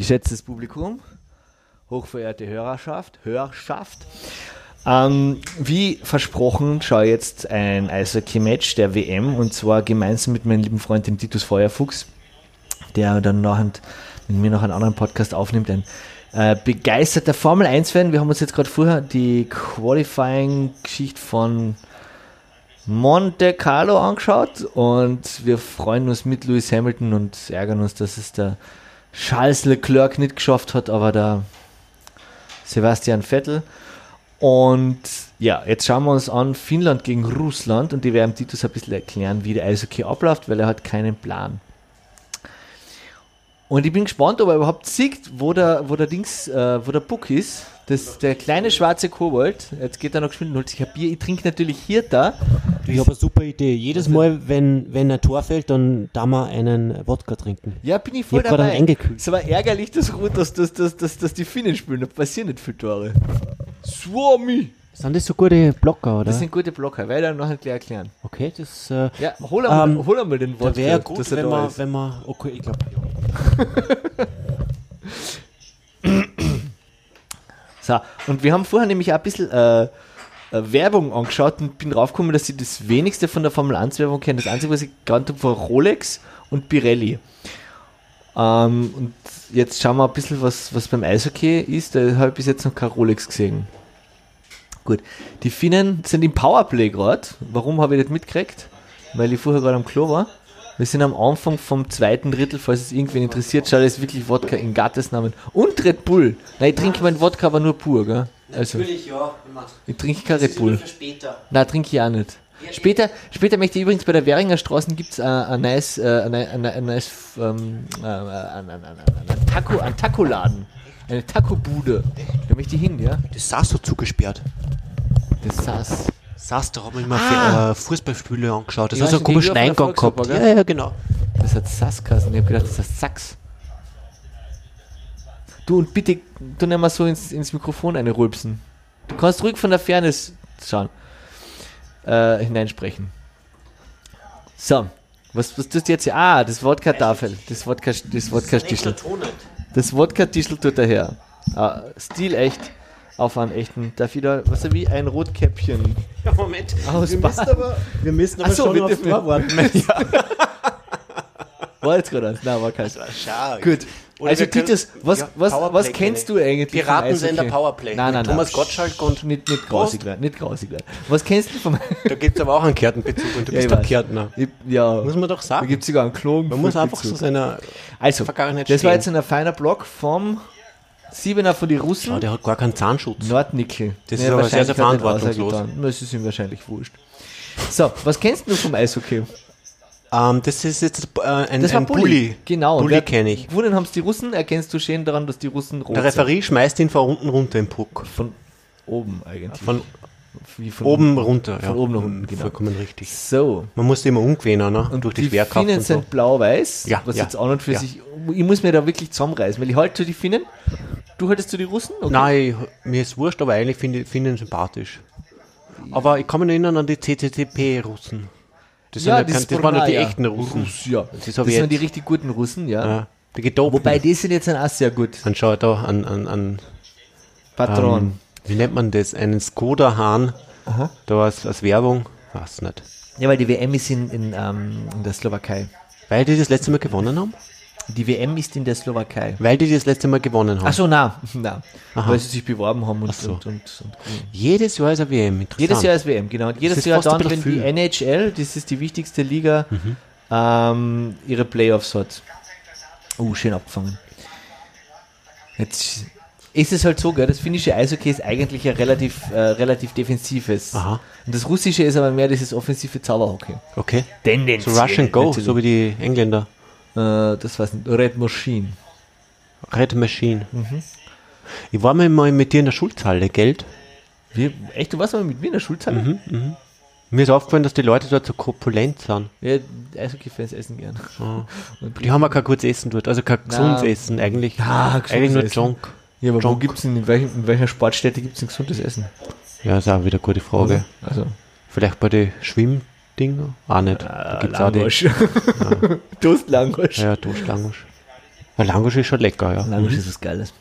Geschätztes Publikum, hochverehrte Hörerschaft, Hörerschaft, ähm, wie versprochen schaue ich jetzt ein Eishockey-Match der WM und zwar gemeinsam mit meinem lieben Freund, dem Titus Feuerfuchs, der dann nachher mit mir noch einen anderen Podcast aufnimmt, ein äh, begeisterter Formel 1-Fan. Wir haben uns jetzt gerade vorher die Qualifying-Geschichte von Monte Carlo angeschaut und wir freuen uns mit Lewis Hamilton und ärgern uns, dass es der Charles Leclerc nicht geschafft hat, aber der Sebastian Vettel. Und ja, jetzt schauen wir uns an Finnland gegen Russland und die werden Titus ein bisschen erklären, wie der Eishockey abläuft, weil er hat keinen Plan. Und ich bin gespannt, ob er überhaupt sieht, wo der, wo der Dings, äh, wo der Puck ist. Das, der kleine schwarze Kobold. Jetzt geht er noch geschwind und holt sich ein Bier. Ich trinke natürlich hier da. Ich habe eine super Idee. Jedes Mal, wenn, wenn ein Tor fällt, dann da wir einen Wodka trinken. Ja, bin ich voll Ich dabei. eingekühlt. Es war ärgerlich, dass, dass, dass, dass, dass, dass die Finnen spielen. Da passieren nicht viele Tore. Swami! Sind das so gute Blocker, oder? Das sind gute Blocker. Werde ich noch gleich erklären. okay, das äh, Ja, hol einmal, Ähm, hol einmal den da Wort. wäre gut, wenn man, wenn man, okay, ich glaube, ja. So, und wir haben vorher nämlich auch ein bisschen äh, äh, Werbung angeschaut und bin draufgekommen, dass ich das wenigste von der Formel 1 Werbung kenne. Das Einzige, was ich gekannt habe, war Rolex und Pirelli. Ähm, und jetzt schauen wir ein bisschen, was, was beim Eishockey ist. Da habe ich bis jetzt noch kein Rolex gesehen. Gut, die Finnen sind im Powerplay gerade. Warum habe ich das mitgekriegt? Weil ich vorher gerade am Klo war. Wir sind am Anfang vom zweiten Drittel, falls es irgendwen interessiert, schaut es wirklich Wodka in Gottes Namen. Und Red Bull. Nein, ich trinke meinen Wodka aber nur pur, gell? Also, ja. ich trinke kein Red Bull. später. Nein, trinke ich auch nicht. Später, später möchte ich übrigens bei der Währinger Straße gibt es ein nice, äh, ein, nice ein Taco, ein Taco-Laden. Eine Taco-Bude. Da möchte ich hin, ja? Das saß so zugesperrt. Das saß. Saß, da haben wir immer Ah. äh, Fußballspiele angeschaut. Das Ja, hat so einen komischen Eingang gehabt. Ja, ja, genau. Das hat Saskassen. Ich habe gedacht, das heißt Sachs. Du und bitte, du nimm mal so ins, ins Mikrofon eine rülpsen. Du kannst ruhig von der Ferne s- schauen. Äh, hineinsprechen. So. Was, was tust du jetzt hier? Ah, das Wodka-Tafel. Das Wodka, das Wodka-Stichel. Das Wodka-Tischel tut er her. Ah, Stil echt. Auf einen echten. Darf da, was wie ein Rotkäppchen. Ja, Moment. Aus wir müssen aber, wir müssen aber so, schon bitte, aufs bitte. Tor warten. War jetzt gerade eins? Nein, war kein. Gut. Oder also Titus, was, ja, was, was kennst du eigentlich? Piratensender? Powerplay. Nein, nein, nein. Thomas Gottschalk und nicht, nicht grausig werden, nicht grausig werden. Was kennst du vom Da gibt es aber auch einen Kärtenbezug und du Ja, bist weiß. Kärtner. Ich- Ja, Muss man doch da sagen. gibt es sogar einen Klon. Man muss einfach zu seiner Also, Vergangenheit das war stehen. jetzt ein feiner Block vom Siebener von die Russen. Schau, der hat gar keinen Zahnschutz. Nordnickel. Das ist aber sehr, sehr er verantwortungslos. Das ist ihm wahrscheinlich wurscht. So, was kennst du vom Eishockey? Ähm, das ist jetzt äh, ein, Das ein Bulli. Bulli. Genau. Bulli kenne ich. Gewonnen haben es die Russen. Erkennst du schön daran, dass die Russen rot Der Referee schmeißt ihn von unten runter im Puck. sind. Von oben eigentlich. Von von oben runter. Von oben nach unten, genau. Vollkommen richtig. So. Man muss immer umgewähnen, ne? Und durch die, die Schwerkraft Finnen und so. sind blau-weiß, Ja, was ja, jetzt an und für ja. sich. Ich muss mir da wirklich zusammenreißen, weil ich halte die Finnen. Du haltest du die Russen? Okay. Nein, mir ist wurscht, aber eigentlich finde ich finde ihn sympathisch. Aber ich kann mich erinnern an die CCCP-Russen. Das, ja, die kein- das waren ja die echten Russen. Russ, ja. Die Das Sowjets. sind die richtig guten Russen, ja. Ja, die. Wobei die sind jetzt auch sehr gut. Dann schau da an, an, an Patron. ähm, wie nennt man das? Einen Skoda-Hahn. Da als, als Werbung. Weiß nicht. ja, weil die WM ist in, in, ähm, in der Slowakei. Weil die das letzte Mal gewonnen haben? Die WM ist in der Slowakei. Weil die das letzte Mal gewonnen haben. Achso, na, na. Aha. Weil sie sich beworben haben und, Ach so. und, und, und Jedes Jahr ist eine WM. Interessant. Jedes Jahr ist WM, genau. Und jedes ist Jahr dann, wenn bisschen die NHL, das ist die wichtigste Liga, ähm, ihre Playoffs hat. Uh, schön abgefangen. Jetzt ist es halt so, gell, das finnische Eishockey ist eigentlich ein relativ, äh, relativ defensives. Aha. Und das russische ist aber mehr dieses offensive Zauberhockey. Okay. Tendenziell. So Rush and Go, natürlich. so wie die Engländer. Äh, das weiß nicht, Red Machine. Red Machine. Mhm. Ich war mal mit dir in der Schulzhalle, Geld. Wie, echt, du warst mal mit mir in der Schulzeit? Mir ist aufgefallen, dass die Leute dort so korpulent sind. Ja, Eishockey-Fans essen gern. Und Die haben ja kein gutes Essen dort, also kein gesundes. Essen eigentlich. Ja, gesundes eigentlich nur Essen. Junk. Ja, aber wo Junk. gibt's denn, in, welchen, in welcher Sportstätte gibt es ein gesundes Essen? Ja, ist auch wieder eine gute Frage. Also, Vielleicht bei den Schwimmdinger? Auch nicht. da gibt's auch die. Langosch. Toast Langosch. Ja, Toastlangosch. Weil Langosch ist schon lecker, ja. Langosch ist was Geiles.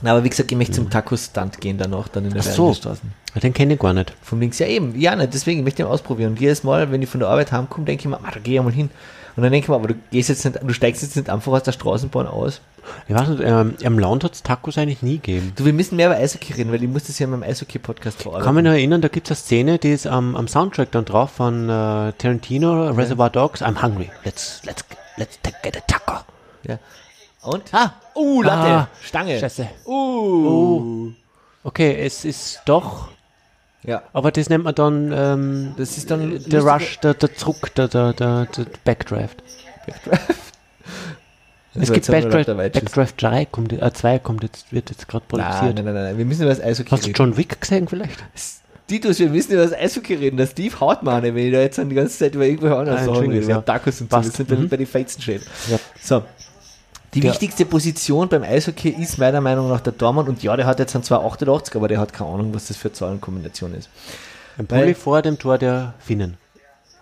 Na, aber wie gesagt, ich möchte zum Taco-Stand gehen danach, dann in der Ach so. Straße. Den kenne ich gar nicht. Vom links, ja eben, ja, nicht, deswegen, ich möchte ihn ausprobieren. Und jedes Mal, wenn ich von der Arbeit heimkomme, denke ich mir, ah, da gehe ich mal hin. Und dann denke ich mir, aber du gehst jetzt nicht, du steigst jetzt nicht einfach aus der Straßenbahn aus. Ich weiß nicht, ähm, am Land hat es Tacos eigentlich nie gegeben. Du, wir müssen mehr über Eishockey reden, weil ich muss das ja in meinem Eishockey-Podcast Ich verarbeiten. kann mich noch erinnern, da gibt es eine Szene, die ist am, am Soundtrack dann drauf von äh, Tarantino, Reservoir Dogs, I'm hungry. Let's, let's, let's take- get a taco. Ja. Und? Ah, uh, Latte, Ah, Stange. Scheiße. Uh. Okay, es ist doch, Ja. aber das nennt man dann ähm, Das ist dann der lustiger- Rush, der, der Druck, der, der, der, der Backdraft. Es Also gibt Backdraft, der. Backdraft 3, kommt, äh, 2 kommt jetzt, wird jetzt gerade Nein, produziert. nein, nein, nein, wir müssen über das Eishockey Hast du. John Wick gesehen vielleicht? Titus, wir müssen über das Eishockey reden. Der Steve haut eine, wenn ich da jetzt dann die ganze Zeit über irgendwelche anderen Ah, Sachen rede. ja. Tacos und so. Das sind dann Mhm. bei den Feizen. Ja. So. Die Ja. wichtigste Position beim Eishockey ist meiner Meinung nach der Tormann. Und ja, der hat jetzt einen 288, aber der hat keine Ahnung, was das für eine Zahlenkombination ist. Ein Pulli vor dem Tor der Finnen.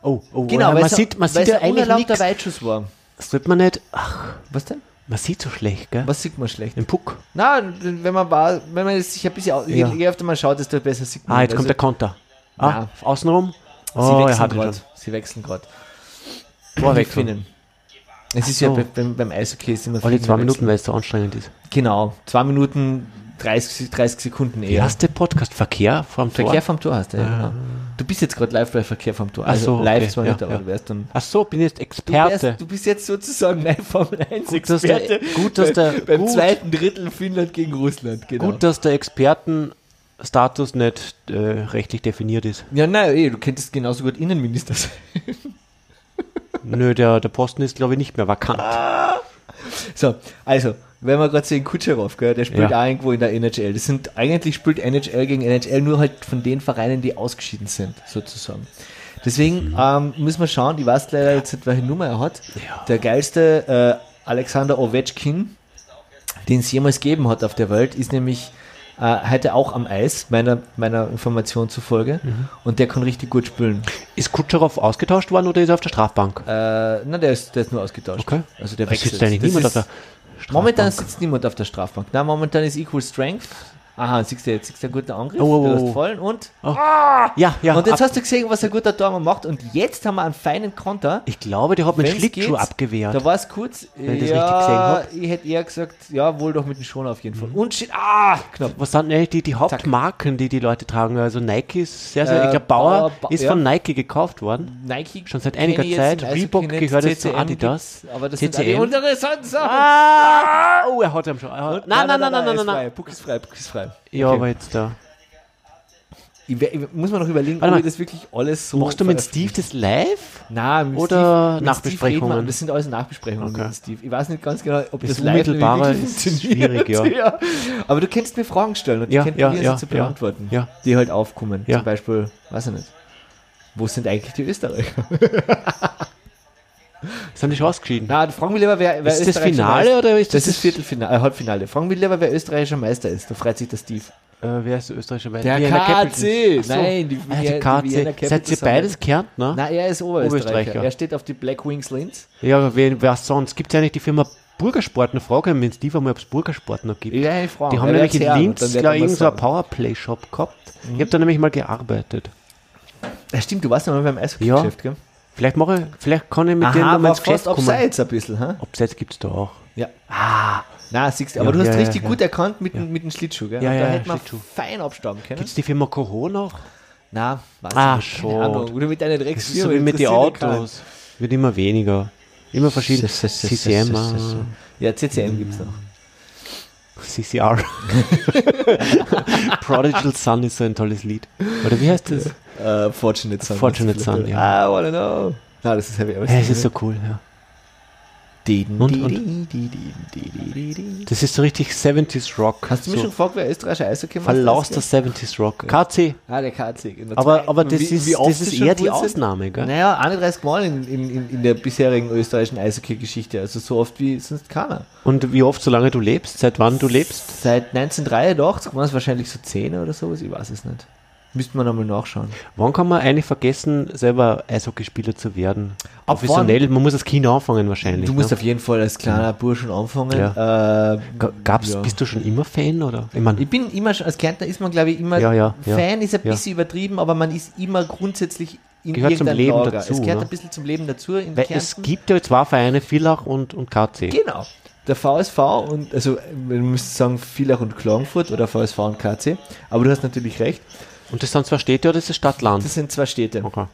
Oh, oh, Genau, oh, weil man ein- sieht, man sieht ja ein eigentlich nichts. Weitschuss war. Das sollte man nicht, ach, Was denn? man sieht so schlecht, gell? Was sieht man schlecht? Im Puck. Na, wenn man war, wenn man sich ein bisschen, au- je, Ja. je öfter man schaut, desto besser sieht man. Ah, jetzt Also, kommt der Konter. Ah, Ja. außenrum. Sie Oh, er wechseln gerade. Sie wechseln gerade. Torwechsel. Es ist so. ja bei, beim, beim Eishockey ist immer Alle zwei. Minuten, weil es so anstrengend ist. Genau, zwei Minuten 30, 30 Sekunden Wie eher. heißt der Podcast? Verkehr vom Tor? Verkehr vom Tor hast du, ja, genau. Du bist jetzt gerade live bei Verkehr vom Tor. Also so, live okay, zwar ja, nicht, aber ja. du wärst dann. Ach so, bin jetzt Du, Experte. wärst, du bist jetzt sozusagen mein Formel 1 Gut, dass der- Experte. gut, dass der- beim gut. zweiten Drittel Finnland gegen Russland, genau. Gut, dass der Expertenstatus nicht äh, rechtlich definiert ist. Ja, nein, eh, du könntest genauso gut Innenminister sein. Nö, der, der Posten ist, glaube ich, nicht mehr vakant. So, also, wenn wir gerade sehen, Kutscherow, gell, der spielt Ja. auch irgendwo in der NHL. Das sind, eigentlich spielt NHL gegen NHL nur halt von den Vereinen, die ausgeschieden sind, sozusagen. Deswegen ähm, müssen wir schauen, ich weiß leider jetzt nicht, welche Nummer er hat. Ja. Der geilste äh, Alexander Ovechkin, den es jemals gegeben hat auf der Welt, ist nämlich äh, heute auch am Eis, meiner, meiner Information zufolge. Mhm. Und der kann richtig gut spielen. Ist Kutscherow ausgetauscht worden oder ist er auf der Strafbank? Äh, na, der ist, der ist nur ausgetauscht. Okay. Also der wechselt. sitzt eigentlich niemand auf der Strafbank. Momentan sitzt niemand auf der Strafbank. Na, momentan ist Equal Strength. Aha, siehst du jetzt, siehst du einen guten Angriff, Oh, oh, du oh. hast vollen und, Ja, ja. und jetzt ab, hast du gesehen, was ein guter Tormann macht und jetzt haben wir einen feinen Konter. ich glaube, der hat mit Schlittschuh abgewehrt. Da war es kurz, Wenn ich das ja, richtig gesehen hab. ich hätte eher gesagt, ja, wohl doch mit dem Schoner auf jeden Fall. Und shit, ah, knapp. Was sind eigentlich die, die Hauptmarken, die die Leute tragen? Also Nike ist sehr, sehr, Äh, ich glaube, Bauer, Bauer, Ba- ist ja. von Nike gekauft worden. Nike Schon seit einiger Zeit. Reebok gehört jetzt zu Adidas. Aber das sind CCM. alle interessanten Sachen. Ah! Oh, er hat ihn schon. Ah, Nein, nein, nein, nein, nein, ist nein. Puck ist frei, Puck ist frei. Ja, Okay. aber jetzt da. Ich, ich, muss man noch überlegen, Warte ob mal. ich das wirklich alles so. Machst du mit. Steve das live? Nein, mit Oder Steve, mit Nachbesprechungen? Steve das sind alles Nachbesprechungen Okay. mit Steve. Ich weiß nicht ganz genau, ob Das das, live Unmittelbare ist schwierig, ja. Aber du kannst mir Fragen stellen und Ja, ich kann ja, probieren, ja, sie zu ja. beantworten, Ja. die halt aufkommen. Ja. Zum Beispiel, weiß ich nicht, wo sind eigentlich die Österreicher? Sind die schon ausgeschieden? Na, fragen wir lieber, wer, wer ist das österreichischer Finale Meister- oder ist Das das, ist Viertelfinale, äh, Halbfinale. Fragen wir lieber, wer österreichischer Meister ist. Da freut sich der Steve. Äh, wer ist der österreichische Meister? Der KC. So. Nein, die, Ah, die die KC. Seid ihr haben- beides Kärntner? Nein, er ist Oberösterreicher. Oberösterreicher. Er steht auf die Black Wings Linz. Ja, wer, wer sonst? Gibt es ja nicht die Firma Burgersport? Eine Frage, wenn es die einmal, ob es Burgersport noch gibt. Ja, ich frage. Die haben Er nämlich in Linz, glaube ich, so einen. Powerplay-Shop gehabt. Ich habe da nämlich mal gearbeitet. Ja, stimmt, du warst ja mal beim Eishockey-Geschäft, gell? Vielleicht mache ich, vielleicht kann ich mit denen Aha, noch mal war ins Geschäft kommen. abseits ein bisschen, hä? Abseits gibt es da auch. Ja. Ah. Na, siehst du, aber Ja, du hast ja, richtig ja, gut erkannt mit, dem- mit dem Schlittschuh, gell? Ja, Und ja, da hätte man fein abstauben können. Gibt es die Firma Coho noch? Na, weiß Ah, ich nicht. Oder mit ist Drecksfirma. so wie mit den Autos. Wird immer weniger. Immer verschieden. CCM, ah, Ja, CCM gibt's noch. CCR. Prodigal Son ist so ein tolles Lied. Oder wie heißt das? Äh, Fortunate Son. Fortunate Son, ja. I wanna know. Na, das ist Heavy Ja, es ist so cool, ja. Und, Und- und- Das ist so richtig 70s Rock. Hast du mich so schon gefragt, wer österreichischer Eishockey verlauster 70s Rock. KC. Ah, der KC. der Aber, aber das Wie- ist, wie das ist eher die? Ausnahme, gell? Naja, 31 Mal in, in, in, in der bisherigen österreichischen Eishockey-Geschichte. Also so oft wie sonst keiner. Und wie oft, solange du lebst? Seit wann du lebst? Seit 1983 waren es wahrscheinlich so 10 oder sowas, ich weiß es nicht. Müsste man einmal nachschauen. Wann kann man eigentlich vergessen, selber Eishockeyspieler zu werden? Ab Professionell, man muss als Kind anfangen wahrscheinlich. Du musst ne? auf jeden Fall als kleiner Burschen anfangen. Ja. Äh, Ga- Gab's, ja. bist du schon immer Fan oder? Ich mein, Ich bin immer schon, als Kärntner ist man, glaube ich, immer Ja, ja, ja. Fan, ist ein Ja. bisschen übertrieben, aber man ist immer grundsätzlich in Gehört zum Leben Lager. dazu, Es gehört ne? ein bisschen zum Leben dazu weil Kärnten. es gibt ja zwei Vereine, Villach und, und KC. Genau. Der VSV und, also, man müsste sagen, Villach und Klagenfurt oder VSV und KC. Aber du hast natürlich recht. Und das sind zwei Städte oder ist das Stadtland? Das sind zwei Städte. Okay.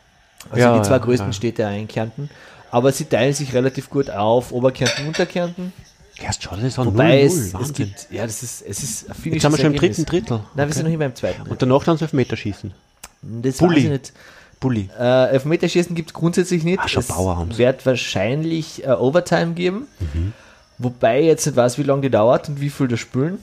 Also Ja, die zwei ja, größten ja. Städte in Kärnten. Aber sie teilen sich relativ gut auf, Oberkärnten, Unterkärnten. Erst schon, das ist ein Wobei 0-0, es, es Wahnsinn. gibt, ja, das ist, es ist ein Jetzt sind wir schon im dritten Drittel. Nein, wir sind noch immer im zweiten. Und danach dann Elfmeterschießen. Das Bulli. weiß ich nicht. Bulli. Äh, Elfmeterschießen gibt es grundsätzlich nicht. Ah, schon es Bauer haben's. wird wahrscheinlich äh, Overtime geben. Mhm. Wobei ich jetzt nicht weiß, wie lange die dauert und wie viel das spülen.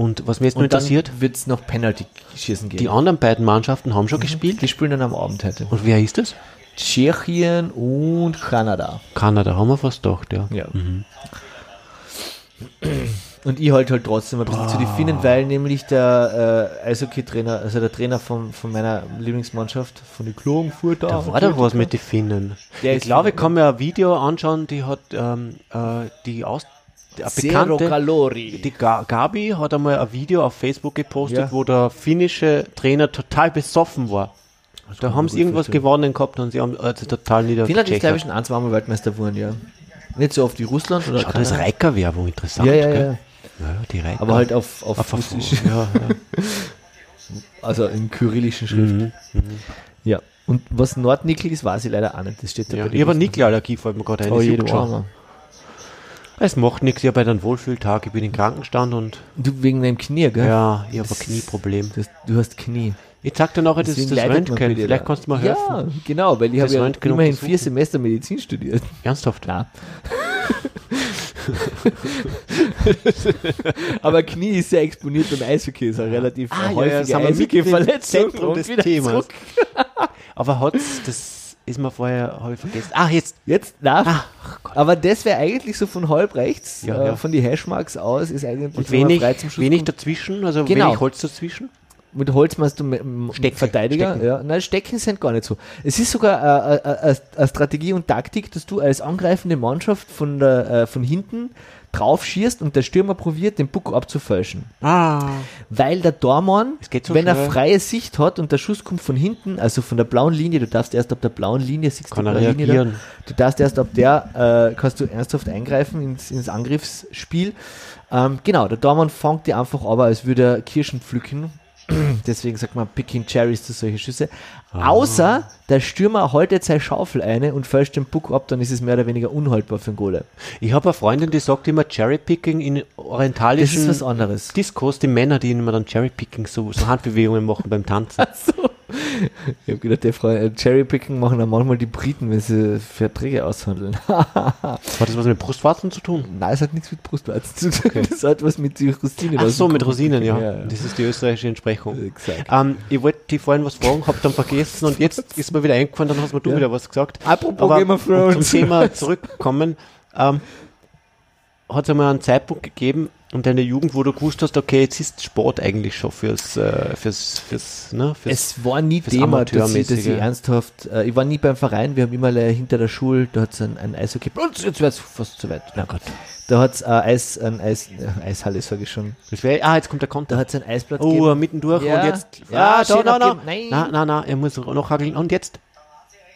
Und was mich jetzt dann interessiert, wird es noch Penalty-Schießen geben. die anderen beiden Mannschaften haben schon gespielt. Die spielen dann am Abend heute. Und wer ist das? Tschechien und Kanada. Kanada, haben wir fast gedacht, ja. Ja. Und ich halte halt trotzdem ein bisschen zu die Finnen, weil nämlich der äh, Eishockey-Trainer, also der Trainer von, von meiner Lieblingsmannschaft, von den Klagenfurter. Da war doch was mit den Finnen. Der ich glaube, ich kann mir ein Video anschauen, die hat ähm, äh, die aus eine Zero bekannte, Kalori. die Ga Gabi hat einmal ein Video auf Facebook gepostet, Ja. wo der finnische Trainer total besoffen war. Da kann haben sie irgendwas vorstellen. gewonnen gehabt und sie haben also total Finnland ist, glaube ich, ein, zweimal Weltmeister geworden, ja. Nicht so oft wie Russland oder Schau, das ist Kanada. Reiker-Werbung, interessant. Ja, ja, ja. ja. die Reiker. Aber halt auf, auf, auf, Russisch, ja, also in kyrillischen Schrift. Mhm. Ja. Und was Nordnickel ist, weiß ich leider auch nicht. Das steht da ja. bei Ich habe Listen. Nickelallergie, fällt mir gerade ein. Oh, das je, juckt du schon. Armer. Es macht nichts, ich habe einen Wohlfühltag, ich bin im Krankenstand und Du wegen deinem Knie, gell? ja, ich habe ein Knieproblem. Das, du hast Knie. Ich zeig dir nachher das, Deswegen das Röntgen, vielleicht kannst du mir helfen. Ja, genau, weil ich habe ja Röntgen immerhin vier Semester Medizin studiert. Ernsthaft? Klar. Aber Knie ist sehr exponiert beim Eishockey, ist eine relativ Ah, ja, ja, häufige im Eishockey-Verletzung. Zentrum des Themas. Aber hat's, das ist mir vorher, habe ich vergessen. Ah, jetzt. Jetzt, na, Ach Gott. aber das wäre eigentlich so von halb rechts, Ja, äh, ja. von die Hashmarks aus, ist eigentlich Und wenig, frei zum Schuss wenig dazwischen, also Genau. wenig Holz dazwischen. Mit Holz meinst du m- Stecken. Ja. Nein, Stecken sind gar nicht so. Es ist sogar äh, äh, äh, eine Strategie und Taktik, dass du als angreifende Mannschaft von, der, äh, von hinten drauf schießt und der Stürmer probiert, den Puck abzufälschen. Ah. Weil der Dormann, so wenn er schnell. freie Sicht hat und der Schuss kommt von hinten, also von der blauen Linie, du darfst erst ab der blauen Linie, siehst Kann du er Linie. Da, du darfst erst ab der, äh, kannst du ernsthaft eingreifen ins, ins Angriffsspiel. Ähm, genau, der Dormann fängt die einfach aber, als würde er Kirschen pflücken. Deswegen sagt man Picking Cherries zu solche Schüsse. Ah. Außer der Stürmer haltet seine Schaufel eine und fälscht den Puck ab, dann ist es mehr oder weniger unhaltbar für den Goalie. Ich habe eine Freundin, die sagt immer Cherrypicking in Das orientalischen ist was anderes. Discos, die Männer, die immer dann Cherrypicking, so, so Handbewegungen machen beim Tanzen. So. Ich habe gedacht, der Frau, äh, Cherrypicking machen dann manchmal die Briten, wenn sie Verträge aushandeln. Hat das was mit Brustwarzen zu tun? Nein, es hat nichts mit Brustwarzen zu tun. Das hat was mit Rosinen. Ach so, mit. Rosinen, ja. ja, ja. Das ist die österreichische Entsprechung. Exakt. Ähm, ich wollte dich vorhin was fragen, habe dann vergessen und jetzt ist mir wieder eingefallen, dann hast mir du Ja. wieder was gesagt. Apropos Aber Game of Thrones. zum Thema zurückkommen, ähm, hat es einmal einen Zeitpunkt gegeben in deiner Jugend, wo du gewusst hast, okay, jetzt ist Sport eigentlich schon fürs, äh, fürs, fürs, ne, fürs Es war nie Thema, dass ich, dass ich ernsthaft, äh, ich war nie beim Verein, wir haben immer hinter der Schule, da hat es ein, ein Eishockey, und jetzt wird es fast zu weit. Na Gott. Da hat es Eis, ein Eis, äh, Eishalle, sage ich schon. wär, ah, jetzt kommt der Da Konter. hat es ein Eisplatz Oh, gegeben. mittendurch Ja. und jetzt. Ja, ah, da, na, abgeben. Nein. na, na, na, er muss noch hageln. Und jetzt?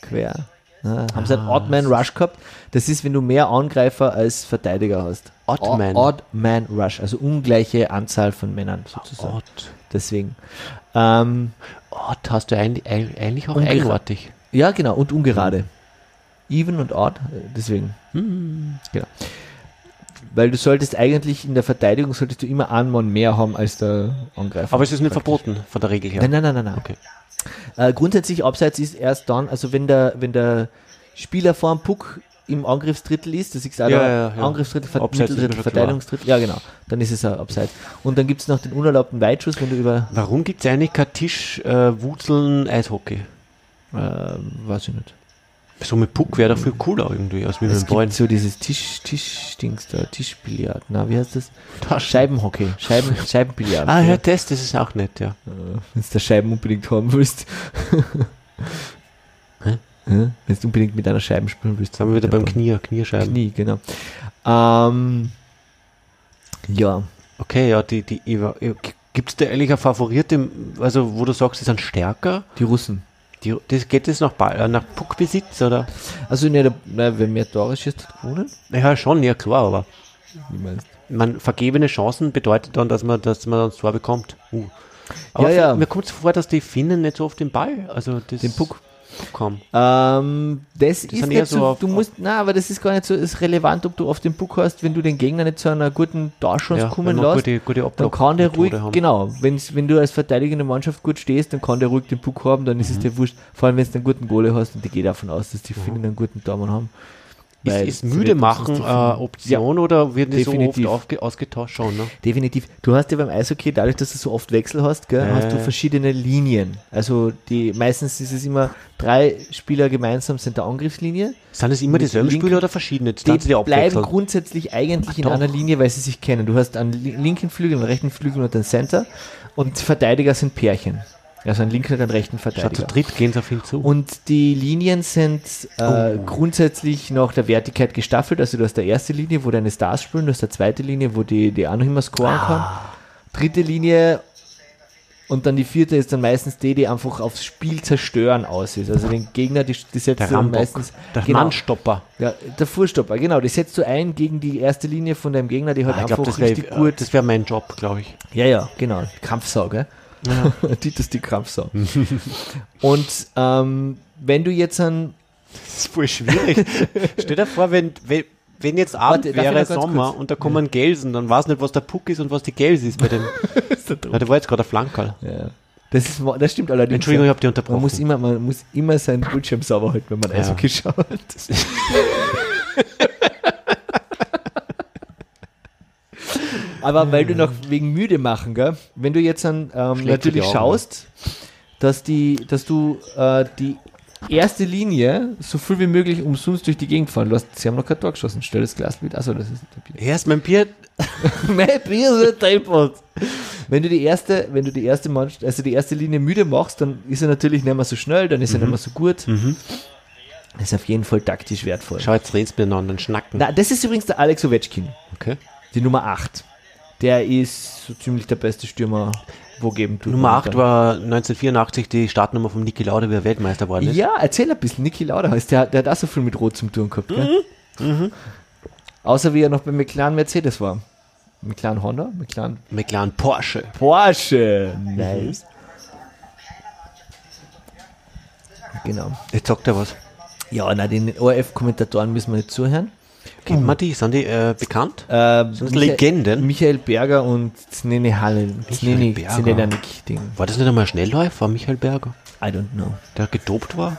quer. Ja, haben sie einen Odd-Man Rush gehabt. Das ist, wenn du mehr Angreifer als Verteidiger hast. Odd-Man. Odd-Man Rush, also ungleiche Anzahl von Männern sozusagen. Odd. Deswegen. Ähm, Odd hast du eigentlich, eigentlich auch eigenartig. ja, genau, und ungerade. Even und odd, äh, deswegen. Hm. Genau. Weil du solltest eigentlich in der Verteidigung solltest du immer einen Mann mehr haben als der Angreifer. Aber es ist nicht verboten von der Regel her. Nein, nein, nein, nein. nein. Okay. Äh, grundsätzlich abseits ist erst dann, also wenn der, wenn der Spieler vor dem Puck im Angriffsdrittel ist, das ist auch Ja, ja, ja. Angriffsdrittel, Ver Mitteldrittel. Verteidigungsdrittel, ja genau, dann ist es ein Abseits. Und dann gibt es noch den unerlaubten Weitschuss, wenn du über, Warum gibt es eigentlich kein Tisch, äh, Eishockey? äh, weiß ich nicht. So mit Puck wäre doch viel cooler irgendwie, als mit Es dem Ball. so dieses Tisch, Tischdings da, Tischbillard. Na, wie heißt das? Scheibenhockey. Scheiben, Scheibenbillard. Ah, ja, das, das ist auch nett, ja. Wenn du Scheiben unbedingt haben willst. Hä? Wenn du unbedingt mit einer Scheibe spielen willst. Sind wir wieder beim Ja, Knie, Kniescheiben. Knie, genau. Ähm, ja, Okay, ja, die, die, gibt es da ehrlich ein Favorit, im- also wo du sagst, die sind stärker? die Russen. Die, das, geht das nach, Ball, äh, nach Puckbesitz, oder? Also, ne, na, wer mehr Tore schießt, hat gewonnen. Ja, schon, ja klar, aber Wie meinst man, vergebene Chancen bedeutet dann, dass man, dass man das Tor bekommt. Uh. Aber Ja, ja. mir kommt es vor, dass die Finnen nicht so oft den Ball, also das Den Puck. Haben. Ähm, das, ist sind eher nicht so so, auf- du musst, na, aber das ist gar nicht so ist relevant, ob du auf den Puck hast, wenn du den Gegner nicht zu einer guten Torchance Ja, kommen lässt. gute, gute Dann kann der ruhig, haben. genau, wenn's, wenn du als verteidigende Mannschaft gut stehst, dann kann der ruhig den Puck haben, dann ist Mhm. es dir wurscht. Vor allem, wenn du einen guten Goalie hast und ich gehe davon aus, dass die Finnen einen guten Tormann haben. Ist, ist müde wird machen äh, Option oder werden die so definitiv. oft aufge ausgetauscht schon? Ne? Definitiv. Du hast ja beim Eishockey, dadurch, dass du so oft Wechsel hast, gell, hast du Äh. verschiedene Linien. Also die meistens ist es immer drei Spieler gemeinsam sind der Angriffslinie. Sind es immer dieselben Spieler oder verschiedene? Die die bleiben grundsätzlich eigentlich in doch. einer Linie, weil sie sich kennen. Du hast einen li- linken Flügel, einen rechten Flügel und einen Center und Verteidiger sind Pärchen. Also einen linken und einen rechten Statt zu Verteidiger. dritt gehen sie auf ihn zu. Und die Linien sind äh, Oh. grundsätzlich nach der Wertigkeit gestaffelt. Also du hast die erste Linie, wo deine Stars spielen, du hast die zweite Linie, wo die, die auch noch immer scoren Ah. kann. Dritte Linie und dann die vierte ist dann meistens die, die einfach aufs Spiel zerstören aus ist. Also den Gegner, die, die setzt der du meistens. der genau, Mannstopper. ja, der Vorstopper, genau. Die setzt du ein gegen die erste Linie von deinem Gegner, die halt Ah, einfach glaube, das wäre richtig gut. das wär mein Job, glaube ich. Ja, ja, genau. Kampfsau, gell? Titus die Kampfsau. Und ähm, wenn du jetzt an Das ist voll schwierig. Stell dir vor, wenn, wenn, wenn jetzt Abend Warte, wäre, Sommer kurz? und da kommen Gelsen, dann weiß nicht, was der Puck ist und was die Gels ist bei dem. ja, der war jetzt gerade ein Flankerl. Ja. Das, ist, das stimmt allerdings. Entschuldigung, ich ja. habe dich unterbrochen. man muss, immer, man muss immer seinen Bildschirm sauber halten, wenn man Ja. Eishockey schaut. Aber weil du noch wegen müde machen, gell? wenn du jetzt dann ähm, natürlich Augen, schaust, dass, die, dass du äh, die erste Linie so viel wie möglich umsonst durch die Gegend fahren lässt. Sie haben noch kein Tor geschossen. Stell das Glas mit. Achso, das ist ein Bier. Erst mein Bier. mein Bier ist ein deppert. Wenn du die erste, wenn du die erste Mannschaft, also die erste Linie müde machst, dann ist er natürlich nicht mehr so schnell, dann ist er nicht mehr so gut. Mhm. Das ist auf jeden Fall taktisch wertvoll. Schau, jetzt redest du miteinander und schnacken. Na, das ist übrigens der Alex Ovechkin, Okay. die Nummer 8. Der ist so ziemlich der beste Stürmer, wo geben tut. Nummer 8 momentan. war 1984 die Startnummer von Niki Lauda, wie er Weltmeister geworden ist. Ja, erzähl ein bisschen. Niki Lauda heißt, der, der hat auch so viel mit Rot zum tun gehabt. Gell? Mhm. Außer wie er noch bei McLaren Mercedes war. McLaren Honda? McLaren McLaren Porsche. Porsche. Nice. Genau. Jetzt sagt er was. Ja, na, den ORF-Kommentatoren müssen wir nicht zuhören. Kennt man die? Sind die äh, bekannt? Äh, das Legenden? Michael Berger und Znene Halle. Znene, Ding. War das nicht einmal ein Schnellläufer, Michael Berger? I don't know. Der gedopt war?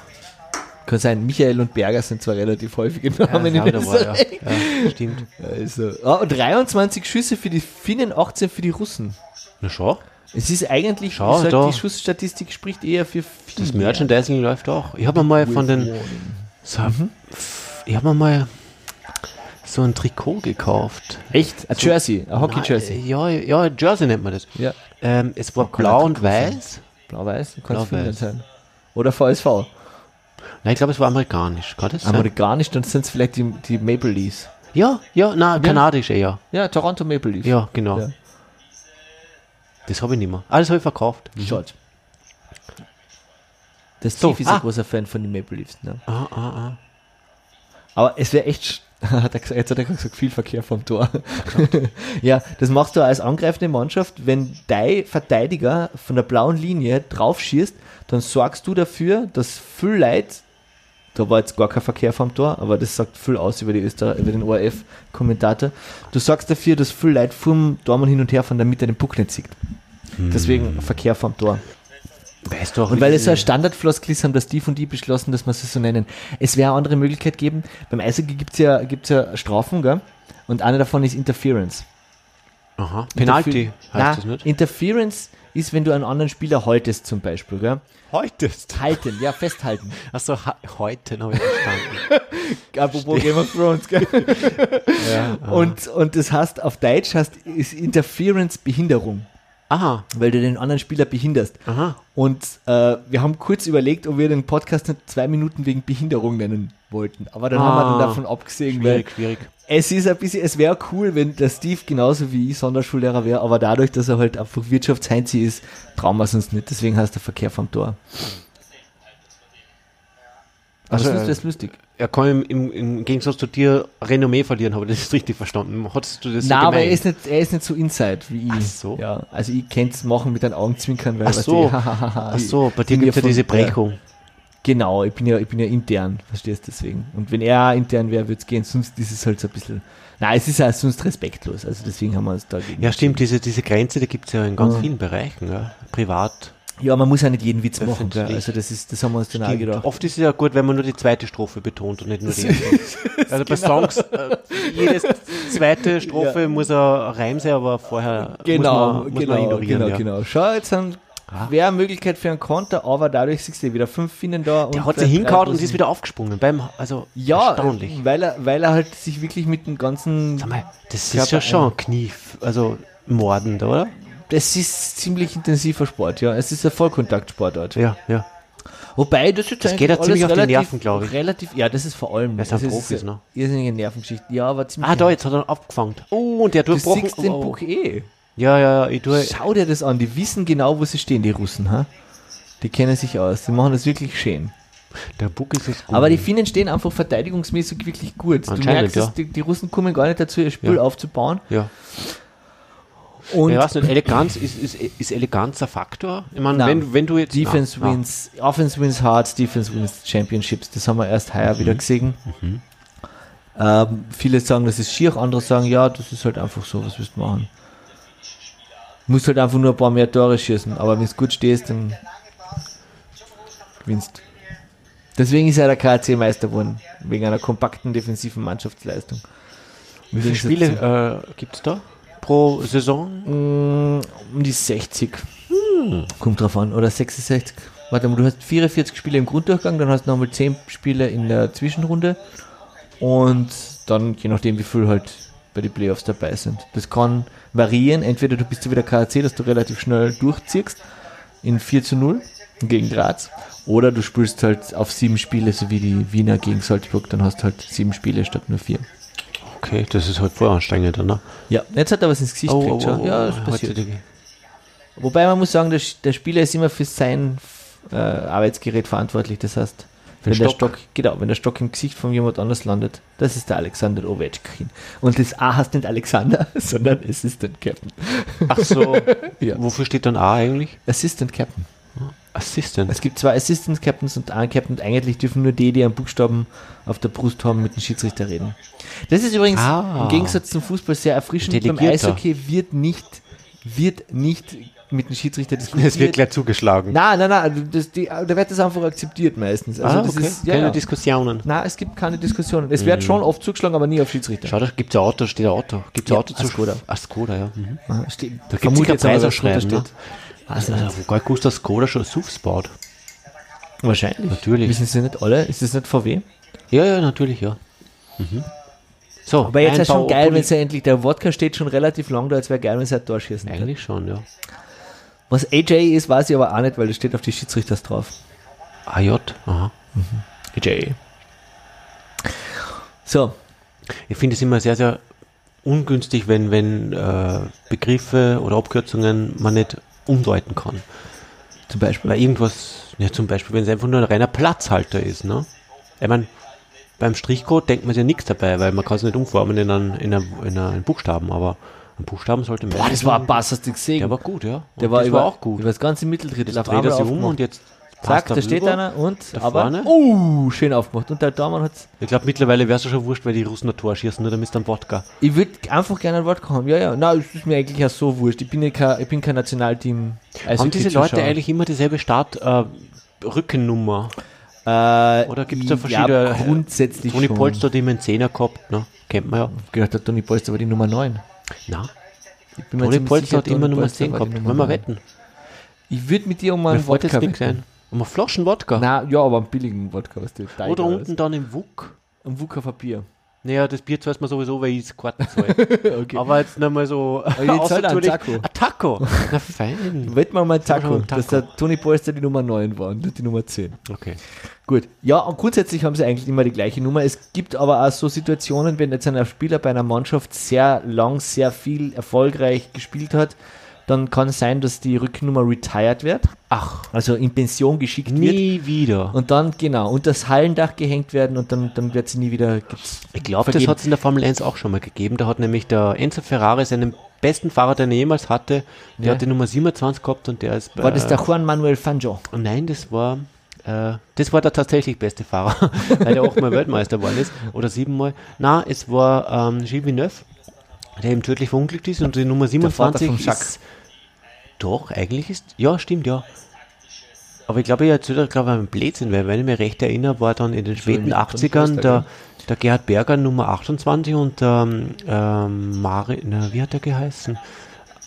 Kann sein, Michael und Berger sind zwar relativ häufige Namen ja, in da war, ja. Österreich. ja, stimmt. Also, ah, und 23 Schüsse für die Finnen, 18 für die Russen. Na schau, Es ist eigentlich, Schau, sag, da. die Schussstatistik spricht eher für viel. das Merchandising läuft auch. Ich habe mal von den, so, ich habe mal so ein Trikot gekauft. Echt? Ein Jersey, ein Hockey-Jersey. Ja, ja, Jersey nennt man das. Ja. Ähm, es war blau und sein. weiß. Blau-Weiß, kann es. Finnland sein. Oder VSV. Nein, ich glaube, es war amerikanisch. Kann das sein? Amerikanisch, dann sind es vielleicht die, die Maple Leafs. ja, ja, na, kanadisch eher. Ja, Toronto Maple Leafs. Ja, genau. Ja. Das habe ich nicht mehr. Ah, das habe ich verkauft. Schaut. Der So, Steve ist ah. ein großer Fan von den Maple Leafs. Ne? Ah, ah, ah. Aber es wäre echt, hat er gesagt, jetzt hat er gesagt, viel Verkehr vom Tor. ja, das machst du als angreifende Mannschaft, wenn dein Verteidiger von der blauen Linie drauf schießt, dann sorgst du dafür, dass viel Leid, da war jetzt gar kein Verkehr vom Tor, aber das sagt viel aus über, die Öster über den ORF-Kommentator, du sorgst dafür, dass viel Leid vom Tormann hin und her von der Mitte den Puck nicht sieht. Deswegen Verkehr vom Tor. Weißt du auch, Und weil es so diese- ein Standardfloskel ist, haben das die von die beschlossen, dass man sie so nennen. Es wäre eine andere Möglichkeit geben. Beim Eishockey gibt es ja, gibt's ja Strafen, gell? Und eine davon ist Interference. Aha. Penalty Interfe- heißt Na, das nicht? Interference ist, wenn du einen anderen Spieler haltest zum Beispiel. Gell? Haltest. Halten, ja, festhalten. Achso, heute habe ich verstanden. Apropos Game of Thrones, gell? ja, Und, und das heißt, auf Deutsch heißt ist Interference Behinderung, aha, weil du den anderen Spieler behinderst. aha. Und äh, wir haben kurz überlegt, ob wir den Podcast nicht zwei Minuten wegen Behinderung nennen wollten. Aber dann haben wir Ah, dann davon abgesehen, weil Schwierig, schwierig. es ist ein bisschen, es wäre cool, wenn der Steve genauso wie ich Sonderschullehrer wäre, aber dadurch, dass er halt einfach Wirtschaftsheinzi ist, trauen wir es uns nicht. Deswegen heißt der Verkehr vom Tor. Also, das äh, ist lustig. Er kann im, im, Gegensatz zu dir Renommee verlieren, habe ich das richtig verstanden. Hattest du das so Nein, aber er ist, nicht, er ist nicht so inside wie ich. Ach so. Ja, also ich kann es machen mit einem Augenzwinkern, weil Ach so. hahaha, Ach so, bei ich dir gibt es ja diese Prägung. Genau, ich bin ja, ich bin ja intern, verstehst du deswegen. Und wenn er intern wäre, würde es gehen, sonst ist es halt so ein bisschen. Nein, es ist ja sonst respektlos. Also deswegen haben wir uns dagegen. Ja, stimmt, diese, diese Grenze, die gibt es ja in ganz Ja. vielen Bereichen. Ja. Privat. Ja, man muss ja nicht jeden Witz machen. Gell? Also das ist, das haben wir uns dann auch gedacht. Oft ist es ja gut, wenn man nur die zweite Strophe betont und nicht nur die erste. Also bei Songs, äh, jede zweite Strophe muss ein Reim sein, aber vorher Genau, muss man, muss genau, man ignorieren. genau, ja. genau. Schau, jetzt haben Ah. wäre eine Möglichkeit für einen Konter, aber dadurch siehst du wieder fünf Finnen da. Der hat drei hingehauen und ist wieder aufgesprungen. Beim, also Ja, erstaunlich. weil er, weil er halt sich wirklich mit dem ganzen. Sag mal, das Körper ist ja schon ein Knief, also mordend, oder? Das ist ziemlich intensiver Sport, ja. Es ist ein Vollkontaktsportart. Ja, ja. Wobei, das ist Das geht ja ziemlich auf die relativ, Nerven, glaub ich. Relativ, ja, das ist vor allem. Das sind das Profis, ist ne? Irrsinnige Nervengeschichte. Ja, aber ziemlich. Ah, da, jetzt hat er abgefangen. Oh, und der du durchbrochen. siehst den oh. Buch eh. Ja, ja, ja, ich tue. Schau dir das an. Die wissen genau, wo sie stehen, die Russen, ha? Die kennen sich aus. Die machen das wirklich schön. Der Buck ist es gut. Aber die Finnen stehen einfach verteidigungsmäßig wirklich gut. Du merkst, ja. die, die Russen kommen gar nicht dazu, ihr Spiel Ja. aufzubauen. Ja. Und ich weiß nicht, Eleganz, ist, ist, ist Eleganz ein Faktor? Ich meine, Nein. wenn, wenn du jetzt. Defense Nein, wins, Offense wins Hearts, Defense wins Championships. Das haben wir erst heuer Mhm. wieder gesehen. Ähm, viele sagen, das ist schier, andere sagen, ja, das ist halt einfach so, was willst du machen? Musst halt einfach nur ein paar mehr Tore schießen, aber wenn du gut stehst, dann gewinnst. Deswegen ist er der KC Meister geworden, wegen einer kompakten defensiven Mannschaftsleistung. Wie viele Spiele äh, gibt es da pro Saison? Mm, Um die 60. Kommt drauf an. Oder 66. Warte mal, du hast 44 Spiele im Grunddurchgang, dann hast du nochmal 10 Spiele in der Zwischenrunde. Und dann, je nachdem, wie viel halt bei den Playoffs dabei sind. Das kann variieren. Entweder du bist ja wieder KAC, dass du relativ schnell durchziehst in 4 zu 0 gegen Graz. Oder du spielst halt auf sieben Spiele, so wie die Wiener gegen Salzburg, dann hast du halt sieben Spiele statt nur vier. Okay, das ist halt voll anstrengend, oder? Ja, jetzt hat er was ins Gesicht Oh, gekriegt. oh, oh, ja, das heute passiert. die- Wobei man muss sagen, der, der Spieler ist immer für sein äh, Arbeitsgerät verantwortlich. Das heißt, wenn Den der Stock. Stock, genau, wenn der Stock im Gesicht von jemand anders landet, das ist der Alexander Ovechkin. Und das A heißt nicht Alexander, sondern Assistant Captain. Ach so. Ja. Wofür steht dann A eigentlich? Assistant Captain. Assistant. Es gibt zwei Assistant Captains und einen Captain. Eigentlich dürfen nur die, die einen Buchstaben auf der Brust haben, mit dem Schiedsrichter reden. Das ist übrigens Ah. im Gegensatz zum Fußball sehr erfrischend. Beim. Eishockey wird nicht, wird nicht mit dem Schiedsrichter diskutiert. Es wird gleich zugeschlagen. Nein, nein, nein, das, die, da wird das einfach akzeptiert meistens. Also ah, das okay. ist, ja, Keine ja. Diskussionen. Nein, es gibt keine Diskussionen. Es wird schon oft zugeschlagen, aber nie auf Schiedsrichter. Schau, da gibt es ein Auto, steht ein Auto. Gibt es ein Ja, Auto ein Skoda. Ah, Skoda, ja. Mhm. Ah, steht- Da gibt es vermute sicher jetzt aber, Preise dass drunter schreiben, ne? Also, also, gewusst, dass Skoda schon baut. Wahrscheinlich. Natürlich. Wissen sie nicht alle? Ist das nicht VW? Ja, ja, natürlich, ja. Mhm. So, Aber jetzt ist Einbau- schon geil, wenn es ja endlich, der Wodka steht schon relativ lang da, als wäre geil, wenn sie ein Tor schießen. kann. Eigentlich schon, ja. Was AJ ist, weiß ich aber auch nicht, weil das steht auf die Schiedsrichters drauf. AJ, aha. AJ. So, Ich finde es immer sehr, sehr ungünstig, wenn, wenn äh, Begriffe oder Abkürzungen man nicht umdeuten kann. zum Beispiel. Weil irgendwas, ja zum Beispiel, wenn es einfach nur ein reiner Platzhalter ist, ne? Ich meine, beim Strichcode denkt man sich ja nichts dabei, weil man kann es nicht umformen in einen, in, einen, in einen Buchstaben, aber ein Buchstaben sollte Boah, das war ein Bass, hast du gesehen. Der war gut, ja. Der Und war, das über, war auch gut. Über das ganze Mitteldrittel Jetzt dreht er sich um und jetzt Zack, er da steht einer und Da aber vorne. uh, schön aufgemacht. Und der Daumen hat's. Ich glaube, mittlerweile wäre es ja schon wurscht, weil die Russen ein Tor schießen, nur damit dann Wodka. Ich würde einfach gerne ein Wort haben. Ja, ja. Na, es ist mir eigentlich auch so wurscht. Ich bin ja kein, ich bin kein Nationalteam. Haben diese Leute eigentlich immer dieselbe Start äh, Rückennummer? äh, Oder gibt's da Ja, verschiedene- grundsätzlich Toni schon. Polster hat immer einen Zehner gehabt, ne? Kennt man ja. Gedacht, der Toni Polster war die Nummer 9. Na, Toni Polster sicher, hat immer Nummer Polster 10 war die gehabt. Wollen wir 9. wetten? Ich würde mit dir um einen Wodka wetten. Ein. Eine Flaschen Wodka. Nein, ja, aber einen billigen Wodka, was du Oder unten dann im Wuk. Ein Wodka Papier. Naja, das Bier zahlt man sowieso, weil ich es Karten zahle. Okay. Aber jetzt nochmal so. jetzt halt ein außertourlich- Taco. Ein Taco. Na fein. Wetten wir mal Taco, mal Taco. dass der Toni Polster die Nummer 9 war und nicht die Nummer 10. Okay. Gut. Ja, und grundsätzlich haben sie eigentlich immer die gleiche Nummer. Es gibt aber auch so Situationen, wenn jetzt ein Spieler bei einer Mannschaft sehr lang, sehr viel erfolgreich gespielt hat, dann kann es sein, dass die Rückennummer retired wird, Ach, also in Pension geschickt wird. nie wieder. Und dann, genau, unter das Hallendach gehängt werden und dann, dann wird sie nie wieder Ich glaube, das hat es in der Formel 1 auch schon mal gegeben. Da hat nämlich der Enzo Ferrari seinen besten Fahrer, den er jemals hatte, der Ja. hat die Nummer 27 gehabt und der ist bei. War das der Juan Manuel Fangio? Nein, das war. Äh, das war der tatsächlich beste Fahrer, weil er auch mal Weltmeister geworden ist. Oder siebenmal. Na, es war ähm, Gilles Villeneuve, der eben tödlich verunglückt ist und die Nummer Vater 27 vom Jacques. ist. Doch, eigentlich ist. Ja, stimmt, ja. Aber ich glaube, ich erzähle glaube ich, einen Blödsinn, weil wenn ich mich recht erinnere, war dann in den späten nicht von 80ern Förster, der, der Gerhard Berger Nummer 28 und ähm, ähm, Mari, na, wie hat er geheißen?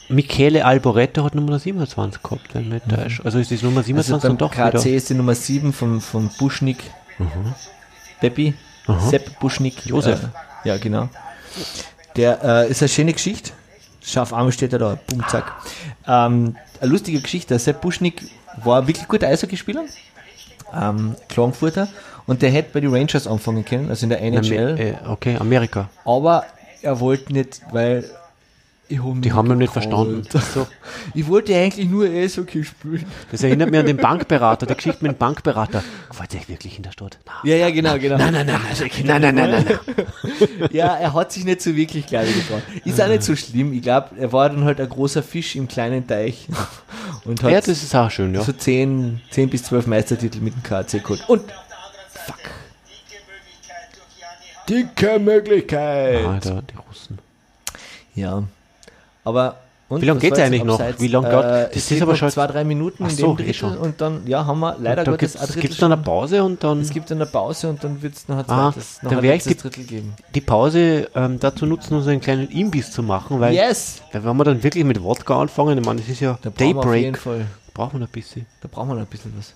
Michele Alboreto hat Nummer 27 gehabt, wenn ich mich nicht täusche. Also ist das Nummer 27 Also dann doch KC wieder. ist die Nummer 7 vom, vom Buschnick. Peppi. Sepp Buschnick. Josef. Äh, ja, genau. Der äh, ist eine schöne Geschichte. Scharf Arme steht er da. Boom, zack. Ähm, eine lustige Geschichte. Der Sepp Buschnick war ein wirklich guter Eishockeyspieler. Ähm, Klagenfurter. Und der hätte bei den Rangers anfangen können, also in der NHL. Äh, okay, Amerika. Aber er wollte nicht, weil Die haben ihn nicht gekrallt. verstanden. So. Ich wollte eigentlich nur Eishockey spielen. Das erinnert mich an den Bankberater, die Geschichte mit dem Bankberater. Gefällt euch wirklich in der Stadt? Ja, ja, genau, genau. Nein, nein, nein, nein, nein, nein, nein, nein. Ja, er hat sich nicht so wirklich, ich, getraut. Ist auch nicht so schlimm. Ich glaube, er war dann halt ein großer Fisch im kleinen Teich und hat Ja, das ist auch schön, ja. so 10, 10 bis 12 Meistertitel mit dem KC geholt. Und fuck. Dicke Möglichkeit. Alter, die Russen. Ja. Aber und, Wie lang was geht's war jetzt eigentlich noch? abseits? Wie lang äh, geht- das es ist geht aber noch schon- zwei, drei Minuten Ach in so, dem eh Drittel schon. und dann, ja, haben wir leider Da Gottes Drittel gibt's dann eine Pause und dann Es gibt eine Pause und dann wird es noch ein Ah, zweites, noch dann ein die- Drittel geben. die Pause ähm, dazu nutzen, uns einen kleinen Imbiss zu machen, weil, Yes! weil wenn wir dann wirklich mit Wodka anfangen, ich meine, das ist ja Da wir auf jeden Daybreak, Fall, braucht man ein bisschen. da brauchen wir noch ein bisschen was.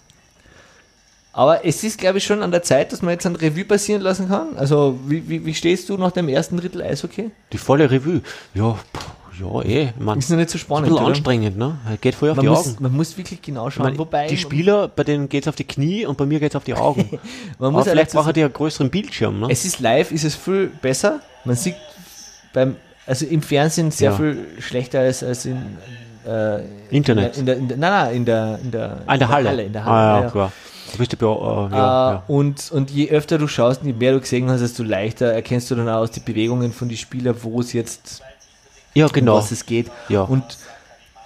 Aber es ist, glaube ich, schon an der Zeit, dass man jetzt ein Revue passieren lassen kann. Also, wie, wie, wie stehst du nach dem ersten Drittel Eishockey? Die volle Revue. Ja, pff, ja, eh. Man, Ist noch nicht so ein spannend, bisschen oder? anstrengend, ne? Geht voll auf Man die muss, Augen. man muss wirklich genau schauen. meine, Wobei, die Spieler, bei denen geht's auf die Knie und bei mir geht's auf die Augen. man Aber muss vielleicht braucht ihr einen größeren Bildschirm, ne? Es ist live, ist es viel besser. Man sieht beim, also im Fernsehen sehr Ja. viel schlechter als, als in äh, Internet. In der, in der, nein, nein, in der, in der, Ah, in der Halle. in der Halle ah, ja, ja, klar. Du bist ja, bei- Äh, ja, ja. Und, und je öfter du schaust, je mehr du gesehen hast, desto leichter erkennst du dann auch aus die Bewegungen von den Spielern, wo es jetzt ja, um genau. was es geht. Ja. Und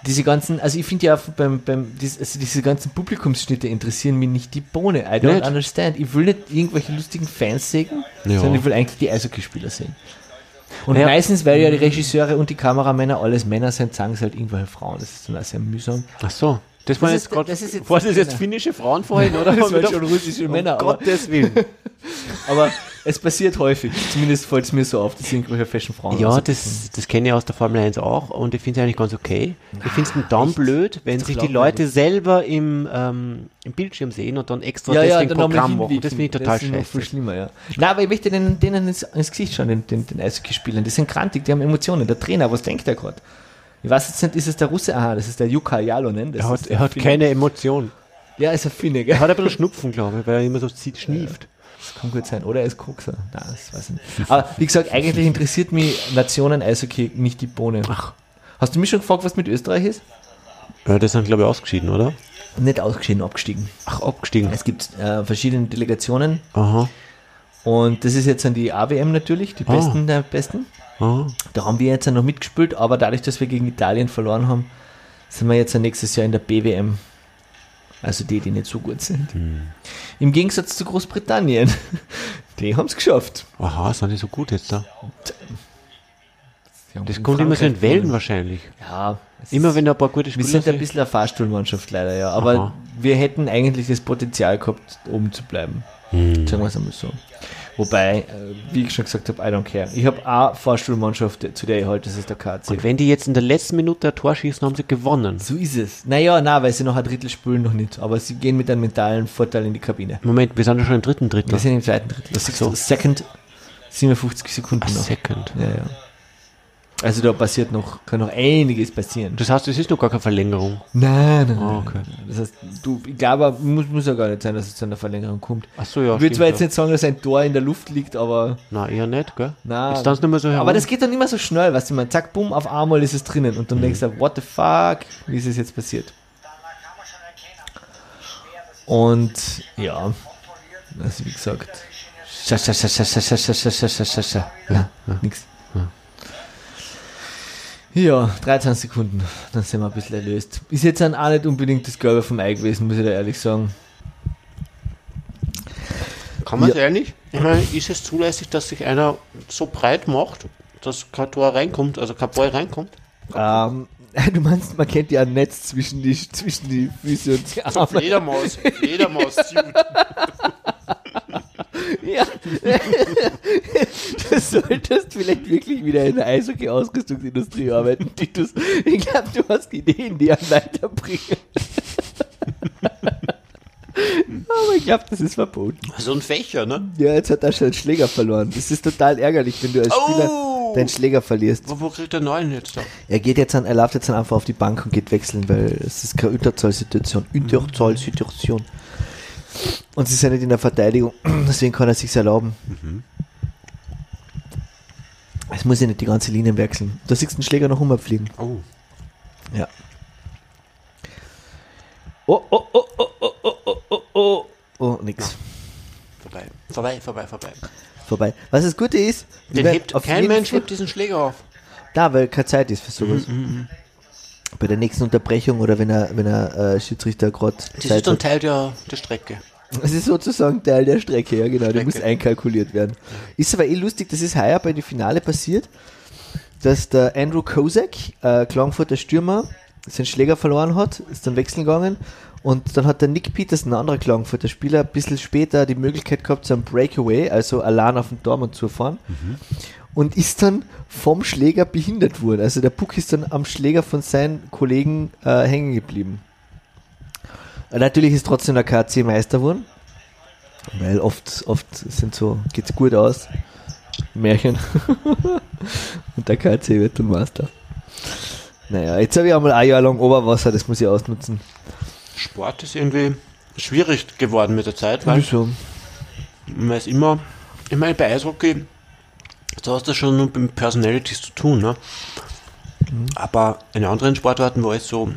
diese ganzen, also ich finde ja beim, beim also diese ganzen Publikumsschnitte interessieren mich nicht die Bohne. I don't Nicht? understand. Ich will nicht irgendwelche lustigen Fans sehen, Ja. sondern ich will eigentlich die Eishockeyspieler sehen. Und Naja. meistens, weil ja die Regisseure und die Kameramänner alles Männer sind, sagen sie halt irgendwelche Frauen. Das ist dann auch sehr mühsam. Ach so. Das Das jetzt ist- gerade. das ist jetzt- Was ist jetzt finnische Frauen vorhin, oder? Das waren schon russische um Männer, aber- Gottes Willen. Aber es passiert häufig. Zumindest fällt es mir so auf, dass irgendwelche Fashion Frauen Ja, das, das kenne ich aus der Formel 1 auch und ich finde es eigentlich ganz okay. ich finde es dann echt? blöd, wenn sich die. Leute selber im, ähm, im Bildschirm sehen und dann extra ja, ja, deswegen dann nochmal Programm machen. Das finde ich total Das ist viel schlimmer, ja. Nein, aber ich möchte denen, denen ins, ins Gesicht schauen, den, den, den Eishockeyspielern. Die sind krantig, die haben Emotionen. Der Trainer, was denkt der gerade? Weiß jetzt nicht, ist es der Russe? Aha, das ist der Jukka Jalonen. Das Er hat, er hat keine Emotion. Finne. Ja, ist ein Finne, Er hat ein bisschen Schnupfen, glaube ich, weil er immer so zieht, schnieft. Das kann gut sein. Oder er ist Kokser. Nein, das weiß ich nicht. Aber wie gesagt, eigentlich interessiert mich Nationen-Eishockey nicht die Bohne. Ach. Hast du mich schon gefragt, was mit Österreich ist? Ja, das sind, glaube ich, ausgeschieden, oder? Nicht ausgeschieden, abgestiegen. Ach, abgestiegen. Es gibt äh, verschiedene Delegationen Aha. Und das ist jetzt dann die AWM natürlich, die Ah. Besten der Besten. aha. Da haben wir jetzt noch mitgespielt, aber dadurch, dass wir gegen Italien verloren haben, sind wir jetzt nächstes Jahr in der BWM. Also die, die nicht so gut sind. Hm. Im Gegensatz zu Großbritannien. Die haben es geschafft. Aha, sind die so gut jetzt da? Haben Das kommt immer so in Wellen wahrscheinlich. Ja. Immer wenn da ein paar gute wir Spieler sind ein sind. bisschen eine Fahrstuhlmannschaft leider, ja. Aber Aha. wir hätten eigentlich das Potenzial gehabt, oben zu bleiben. Hm. Sagen wir es einmal so. Wobei, äh, wie ich schon gesagt habe, I don't care. Ich habe eine Vorstuhlmannschaft, zu der ich halte, das ist der KC. Und wenn die jetzt in der letzten Minute ein Tor schießen, haben sie gewonnen. So ist es. Naja, na, weil sie noch ein Drittel spielen noch nicht. Aber sie gehen mit einem mentalen Vorteil in die Kabine. Moment, wir sind ja schon im dritten Drittel. Wir sind im zweiten Drittel. Das ist so. Second 57 Sekunden noch. second. Ja, ja. Also da passiert noch, kann noch einiges passieren. Das heißt, es ist noch gar keine Verlängerung. Nein, nein, nein. okay. Das heißt, du, ich glaube, muss, muss ja gar nicht sein, dass es zu einer Verlängerung kommt. Ach so, ja. ich würde zwar jetzt stimmt, nicht sagen, dass ein Tor in der Luft liegt, aber ja. Na, eher nicht, gell? na. Jetzt nicht mehr so herum. aber das geht dann immer so schnell, weißt du, man zack, bumm, auf einmal ist es drinnen und dann denkst du, what the fuck, wie ist es jetzt passiert? Und ja, also wie gesagt, scha, scha, scha, scha, scha, scha, scha, scha, scha, scha, scha, scha. Ja, nix. Ja, 13 Sekunden, dann sind wir ein bisschen erlöst. Ist jetzt dann auch nicht unbedingt das Gelbe vom Ei gewesen, muss ich da ehrlich sagen. Kann man Ja. es ehrlich? Ich meine, ist es zulässig, dass sich einer so breit macht, dass kein Tor reinkommt, also kein Ball reinkommt? Ähm, du meinst, man kennt ja ein Netz zwischen die, zwischen die Füße und die Arme. Fledermaus, Fledermaus, Ja. du solltest vielleicht wirklich wieder in der Eishockey-Ausrüstungsindustrie arbeiten, Titus. Ich glaube, du hast Ideen, die einen weiterbringen. Aber ich glaube, das ist verboten. So ein Fächer, ne? Ja, jetzt hat er schon einen Schläger verloren. Das ist total ärgerlich, wenn du als Spieler Oh! deinen Schläger verlierst. Wo, wo kriegt der neuen jetzt da? Er geht jetzt an, er läuft jetzt einfach auf die Bank und geht wechseln, weil es ist keine Unterzahlsituation. Unterzahlsituation. Und sie ist ja nicht in der Verteidigung, deswegen kann er sich erlauben. Es muss ja nicht die ganze Linie wechseln. Da siehst du den Schläger noch umfliegen. Oh. Ja. Oh, oh, oh, oh, oh, oh, oh, oh, oh. Oh, nix. Vorbei, vorbei, vorbei, vorbei. Vorbei. Was das Gute ist, Den hebt, auf kein Mensch hebt diesen Schläger auf. Da, weil keine Zeit ist für sowas. Bei der nächsten Unterbrechung oder wenn er, wenn er äh, Schiedsrichter gerade Das ist dann Teil der, der Strecke. Das ist sozusagen Teil der Strecke, ja genau, die Strecke. muss einkalkuliert werden. Ist aber eh lustig, das ist heuer bei dem Finale passiert, dass der Andrew Kozak, äh, Klagenfurter Stürmer, seinen Schläger verloren hat, ist dann wechseln gegangen und dann hat der Nick Peterson, ein anderer Klagenfurter Spieler, ein bisschen später die Möglichkeit gehabt, so ein Breakaway, also allein auf den Tormann zu fahren und ist dann vom Schläger behindert worden. Also der Puck ist dann am Schläger von seinen Kollegen äh, hängen geblieben. Natürlich ist trotzdem der KC Meister geworden. Weil oft, oft sind so, geht's gut aus. Märchen. Und der KC wird dann Meister. Naja, jetzt habe ich einmal ein Jahr lang Oberwasser, das muss ich ausnutzen. Sport ist irgendwie schwierig geworden mit der Zeit, weil Wieso? man ist immer, ich meine, bei Eishockey, da hast du schon nur mit Personalities zu tun, ne? Aber in anderen Sportarten, wo es so,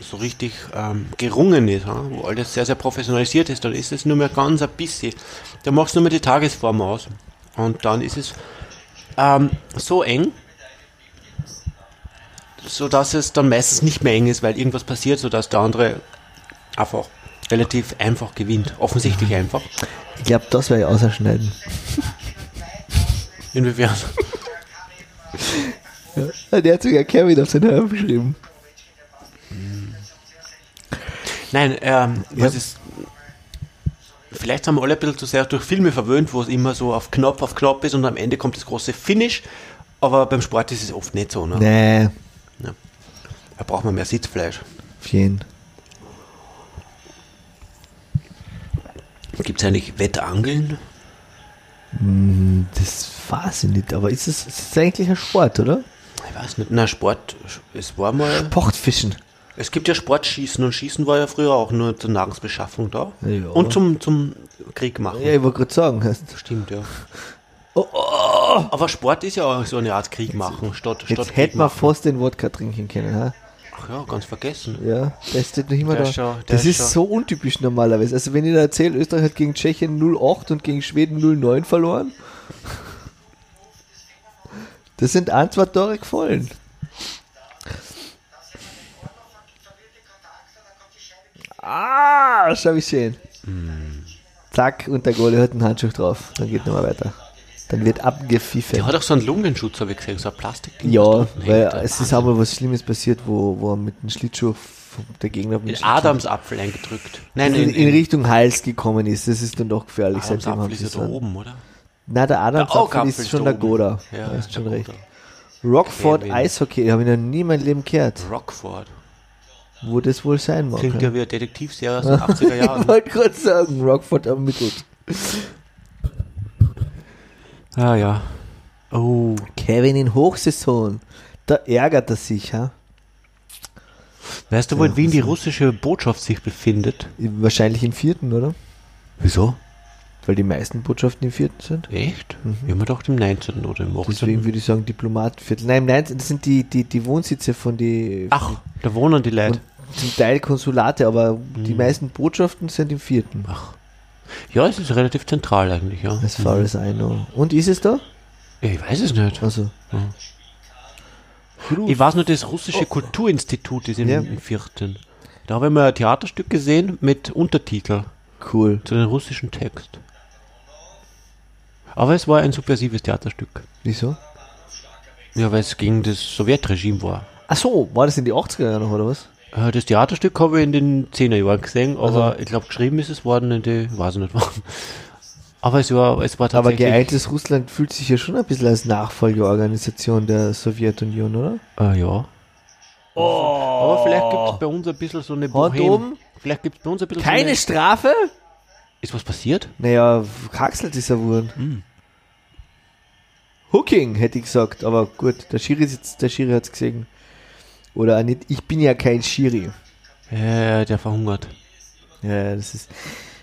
so richtig ähm, gerungen ist, ja, wo alles sehr, sehr professionalisiert ist, dann ist es nur mehr ganz ein bisschen. Da machst du nur mehr die Tagesform aus. Und dann ist es ähm, so eng, so dass es dann meistens nicht mehr eng ist, weil irgendwas passiert, so dass der andere einfach relativ einfach gewinnt. Offensichtlich einfach. Ich glaube, das werde ich ausschneiden. Inwiefern? Der hat sogar Kevin auf seinen Hörn geschrieben. Nein, ähm, Ja. was ist. Vielleicht haben wir alle ein bisschen zu sehr durch Filme verwöhnt, wo es immer so auf Knopf auf Knopf ist und am Ende kommt das große Finish. Aber beim Sport ist es oft nicht so. Ne? Nee, Da braucht man mehr Sitzfleisch. auf jeden. Gibt es eigentlich Wettangeln? Das weiß ich nicht, aber ist es, ist eigentlich ein Sport, oder? Ich weiß nicht. Na, Sport, es war mal. Sportfischen. Es gibt ja Sportschießen und Schießen war ja früher auch nur zur Nahrungsbeschaffung da. Ja. Und zum, zum Krieg machen. Ja, ich wollte gerade sagen, hast, Stimmt, ja. Oh, Aber Sport ist ja auch so eine Art Krieg machen, statt, statt jetzt Krieg hätte man machen. fast den Wodka trinken können, ha? Ach ja, ganz vergessen. Ja, der steht noch immer Der da. ist schon- das ist ist so untypisch normalerweise. Also wenn ich da erzähle, Österreich hat gegen Tschechien 0,8 und gegen Schweden 0,9 verloren. Das sind ein, zwei Tore gefallen. Ah, schau wie schön. Zack, und der Goalie hat einen Handschuh drauf. Dann geht nochmal weiter. Dann wird abgepfiffen. Der hat auch so einen Lungenschutz, habe ich gesehen, so ein Plastik. Ja, weil es ist aber was Schlimmes passiert, wo, wo er mit dem Schlittschuh der Gegner den in Schlittschuh Adamsapfel eingedrückt. Nein, in, in Richtung Hals gekommen ist. Das ist dann doch gefährlich. Adamsapfel ist ja da oben, oder? Na, der Adamsapfel Augapfel ist schon da der. Goda. Ja, du hast schon recht. Rockford Kevin. Eishockey, habe ich noch nie in meinem Leben gehört. Rockford. Wo das wohl sein mag. Klingt ja. wie eine Detektivserie aus den 80er Ich Jahren. wollte gerade sagen, Rockford ermittelt. Ah ja. Oh. Kevin in Hochsaison. Da ärgert er sich, ha? Weißt du, wo in Wien die russische Botschaft sich befindet? Wahrscheinlich im vierten, oder? Wieso? Weil die meisten Botschaften im vierten sind. Echt? Ich habe mir gedacht im 19. oder im 18. Deswegen würde ich sagen Diplomatenviertel. Nein, nein, das sind die, die, die Wohnsitze von die Ach, da wohnen die Leute. zum Teil Konsulate, aber Mhm. die meisten Botschaften sind im vierten. Ach. Ja, es ist relativ zentral eigentlich, ja. As I know. Und ist es da? Ja, ich weiß es nicht. Also. Ich weiß nur, das russische Kulturinstitut ist im, Ja. im vierten. Da habe ich mal ein Theaterstück gesehen mit Untertitel Cool. zu dem russischen Text. Aber es war ein subversives Theaterstück. Wieso? Ja, weil es gegen das Sowjetregime war. Ach so, war das in die 80er Jahre noch, oder was? Äh, Das Theaterstück habe ich in den 10er Jahren gesehen, aber Also- ich glaube, geschrieben ist es worden in die, weiß ich nicht wann. Aber es war, es war Aber tatsächlich. geeintes Russland fühlt sich ja schon ein bisschen als Nachfolgeorganisation der Sowjetunion, oder? Äh, ja. Aber vielleicht gibt es bei uns ein bisschen so eine Oh. Bohem. oben. Vielleicht gibt es bei uns ein bisschen Keine so eine, Strafe? Ist was passiert? Naja, Kaxelt ist er geworden. Hm. Hooking, hätte ich gesagt, aber gut, der Schiri, ist jetzt, der Schiri hat es gesehen. Oder auch nicht, ich bin ja kein Schiri. Ja, der verhungert. Ja, das ist,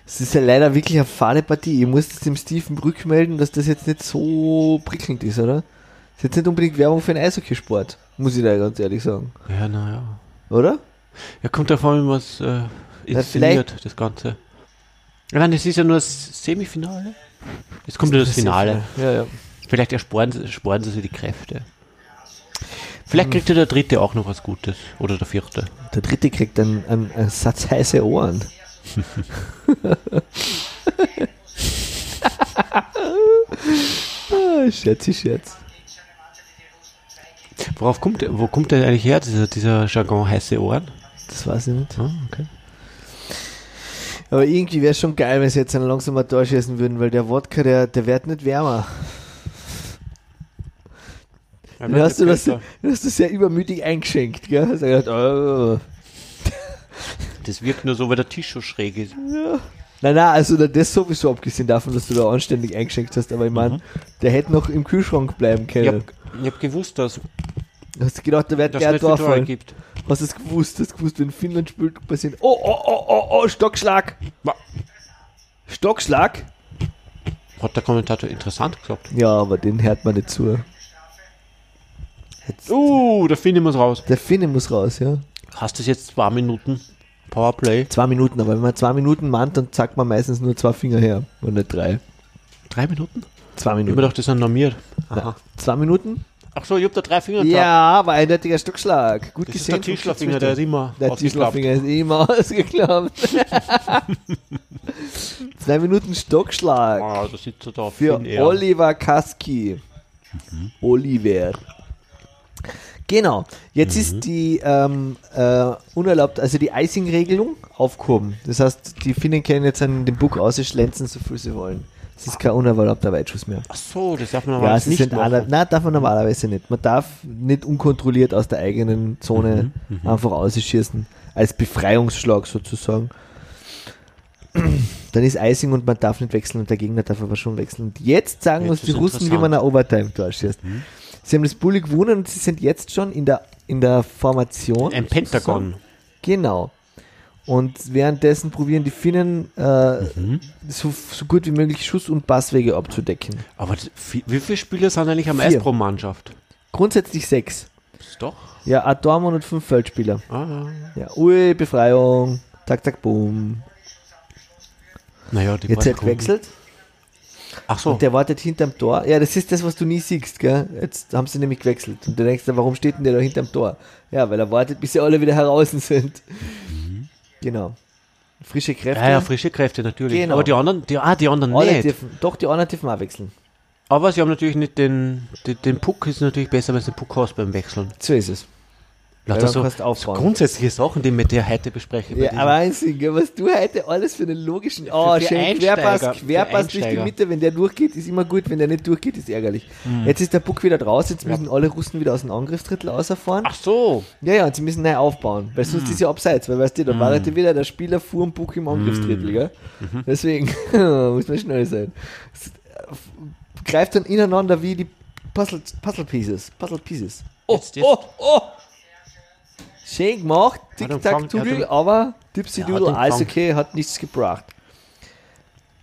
das ist ja leider wirklich eine fade Partie. Ich muss das dem Steven rückmelden, dass das jetzt nicht so prickelnd ist, oder? Das ist jetzt nicht unbedingt Werbung für einen Eishockeysport, muss ich da ganz ehrlich sagen. Ja, naja. Oder? Ja, kommt davon, was äh, inszeniert, das Ganze. Nein, das ist ja nur das Semifinale. Jetzt kommt ja das Finale. Ja, ja. Vielleicht ersporen sie, sparen sie sich die Kräfte. Vielleicht kriegt ja der dritte auch noch was Gutes. Oder der vierte. Der dritte kriegt dann einen, einen Satz heiße Ohren. ah, Scherzi, Scherz. Worauf kommt der, wo kommt der eigentlich her, dieser, dieser Jargon heiße Ohren? Das weiß ich nicht. Ah, okay. Aber irgendwie wäre es schon geil, wenn sie jetzt einen langsamer Tor schießen würden, weil der Wodka, der, der wird nicht wärmer. Dann hast du das, du hast das sehr übermütig eingeschenkt, gell? Hast gedacht, oh. Das wirkt nur so, weil der Tisch so schräg ist. Nein, nein, also das sowieso abgesehen davon, dass du da anständig eingeschenkt hast, aber ich meine, der hätte noch im Kühlschrank bleiben Ich können. habe hab gewusst, dass Hast du gedacht, da wird der Torfall? gibt. Hast du es gewusst? Hast du gewusst, wenn Finnland spielt, passiert. Oh, oh, oh, oh, oh, Stockschlag! Stockschlag? Hat der Kommentator interessant gesagt. Ja, aber den hört man nicht zu. Jetzt, Uh, der Finne muss raus. der Finne muss raus, ja. Hast du jetzt zwei Minuten Powerplay? Zwei Minuten, aber wenn man zwei Minuten mahnt, dann sagt man meistens nur zwei Finger her und nicht drei. Drei Minuten? Zwei Ich hab mir Minuten. gedacht, das sind normiert. Na, zwei Minuten? Ach so, ich hab da drei Finger gehabt. Ja, aber eindeutiger Stockschlag. Gut Das ist gesehen. der Tischlerfinger, der ist immer Der ausgeklappt. Tischlerfinger ist immer ausgeklappt. Zwei Minuten Stockschlag. Ah, da sitzt er da. Für. Oliver Kaski. Oliver. Genau. Jetzt ist die ähm, äh, unerlaubt, also die Icing-Regelung aufgehoben. Das heißt, die Finnen können jetzt an den Bug ausschlänzen, so viel sie wollen. Es ist kein unerlaubter Weitschuss mehr. Ach so, das darf man Ja, normalerweise sie nicht machen. nein, darf man normalerweise nicht. Man darf nicht unkontrolliert aus der eigenen Zone Mhm, einfach ausschießen. Als Befreiungsschlag sozusagen. Dann ist Icing und man darf nicht wechseln und der Gegner darf aber schon wechseln. Und jetzt sagen Jetzt uns die Russen, wie. Mhm. man ein Overtime-Tor schießt. Sie haben das Bulli gewonnen und sie sind jetzt schon in der, in der Formation. Ein Pentagon. Genau. Und währenddessen probieren die Finnen äh, Mhm. so, so gut wie möglich Schuss- und Passwege abzudecken. Aber wie viele Spieler sind eigentlich am. Eis pro Mannschaft? Grundsätzlich sechs. Ist doch. Ja, ein Dortmund und fünf Feldspieler. Ah, Ja, ui, Befreiung. Tak, tak, boom. naja, die Jetzt hat gewechselt. Ach so. Und der wartet hinterm Tor. Ja, das ist das, was du nie siehst, gell? Jetzt haben sie nämlich gewechselt. Und du denkst dir, warum steht denn der da hinterm Tor? Ja, weil er wartet, bis sie alle wieder heraus sind. Genau. Frische Kräfte. ja, ja, frische Kräfte natürlich. Genau. Aber die anderen, die, ah, die anderen alle nicht. dürfen, doch, die anderen dürfen auch wechseln. Aber sie haben natürlich nicht den, den, den Puck, ist natürlich besser, wenn du den Puck hast beim Wechseln. So ist es. Lauter so, so grundsätzliche Sachen, die wir dir heute besprechen. Ja, Wahnsinn, was du heute alles für einen logischen. Oh, für schön Einsteiger, Querpass, für Querpass durch die. Mitte, wenn der durchgeht, ist immer gut, wenn der nicht durchgeht, ist ärgerlich. Jetzt ist der Puck wieder draus, jetzt müssen alle Russen wieder aus dem Angriffsdrittel rausfahren. Ach so. Ja, ja, und sie müssen neu aufbauen, weil sonst ist ja abseits, weil weißt du, dann war halt wieder der Spieler vor dem Puck im Angriffsdrittel, gell? Deswegen muss man schnell sein. Es, äh, Greift dann ineinander wie die Puzzle, Puzzle Pieces. Puzzle Pieces. Oh, Jetzt, jetzt. oh, oh! Schön gemacht, Ja, dann Tic-Tac, fang- ja, Doodle, dann- aber Dipsy Ja, okay, hat nichts gebracht.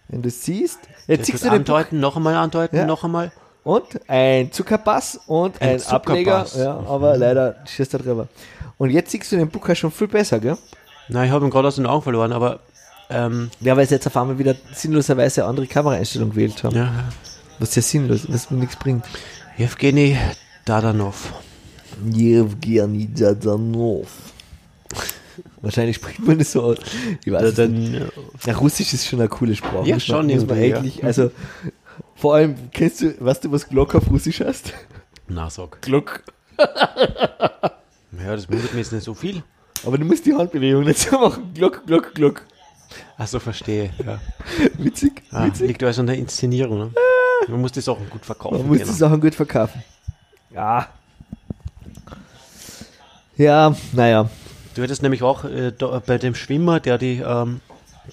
Wenn du siehst, jetzt siehst du den Puck andeuten, noch einmal andeuten, Ja. noch einmal. und ein Zuckerpass und ein, Ein Ableger, Zuckerpass. ja, aber leider schießt er drüber. Und jetzt siehst du den Puck schon viel besser, gell? Nein, ich habe ihn gerade aus den Augen verloren, aber ähm, Ja, weil sie jetzt auf einmal wieder sinnloserweise eine andere Kameraeinstellung gewählt haben. ja. Was ja sinnlos, was mir nichts bringt. Evgeny Dadanov. Evgeny Dadanov. Wahrscheinlich spricht man das so aus. Ich weiß nicht. Ja, Russisch ist schon eine coole Sprache. Ja, schon muss man irgendwie, ja. eigentlich, also vor allem, kennst du, weißt du, was Glock auf Russisch heißt? Na, sag. Glock. Ja, das wundert mich jetzt nicht so viel. Aber du musst die Handbewegung nicht so machen. Glock, Glock, Glock. Ach so, verstehe. Ja. Witzig, Ah, witzig. liegt also an der Inszenierung. Ne? Man muss die Sachen gut verkaufen. Man muss genau. die Sachen gut verkaufen. Ja. Ja, naja. Du hättest nämlich auch äh, da, bei dem Schwimmer, der die ähm,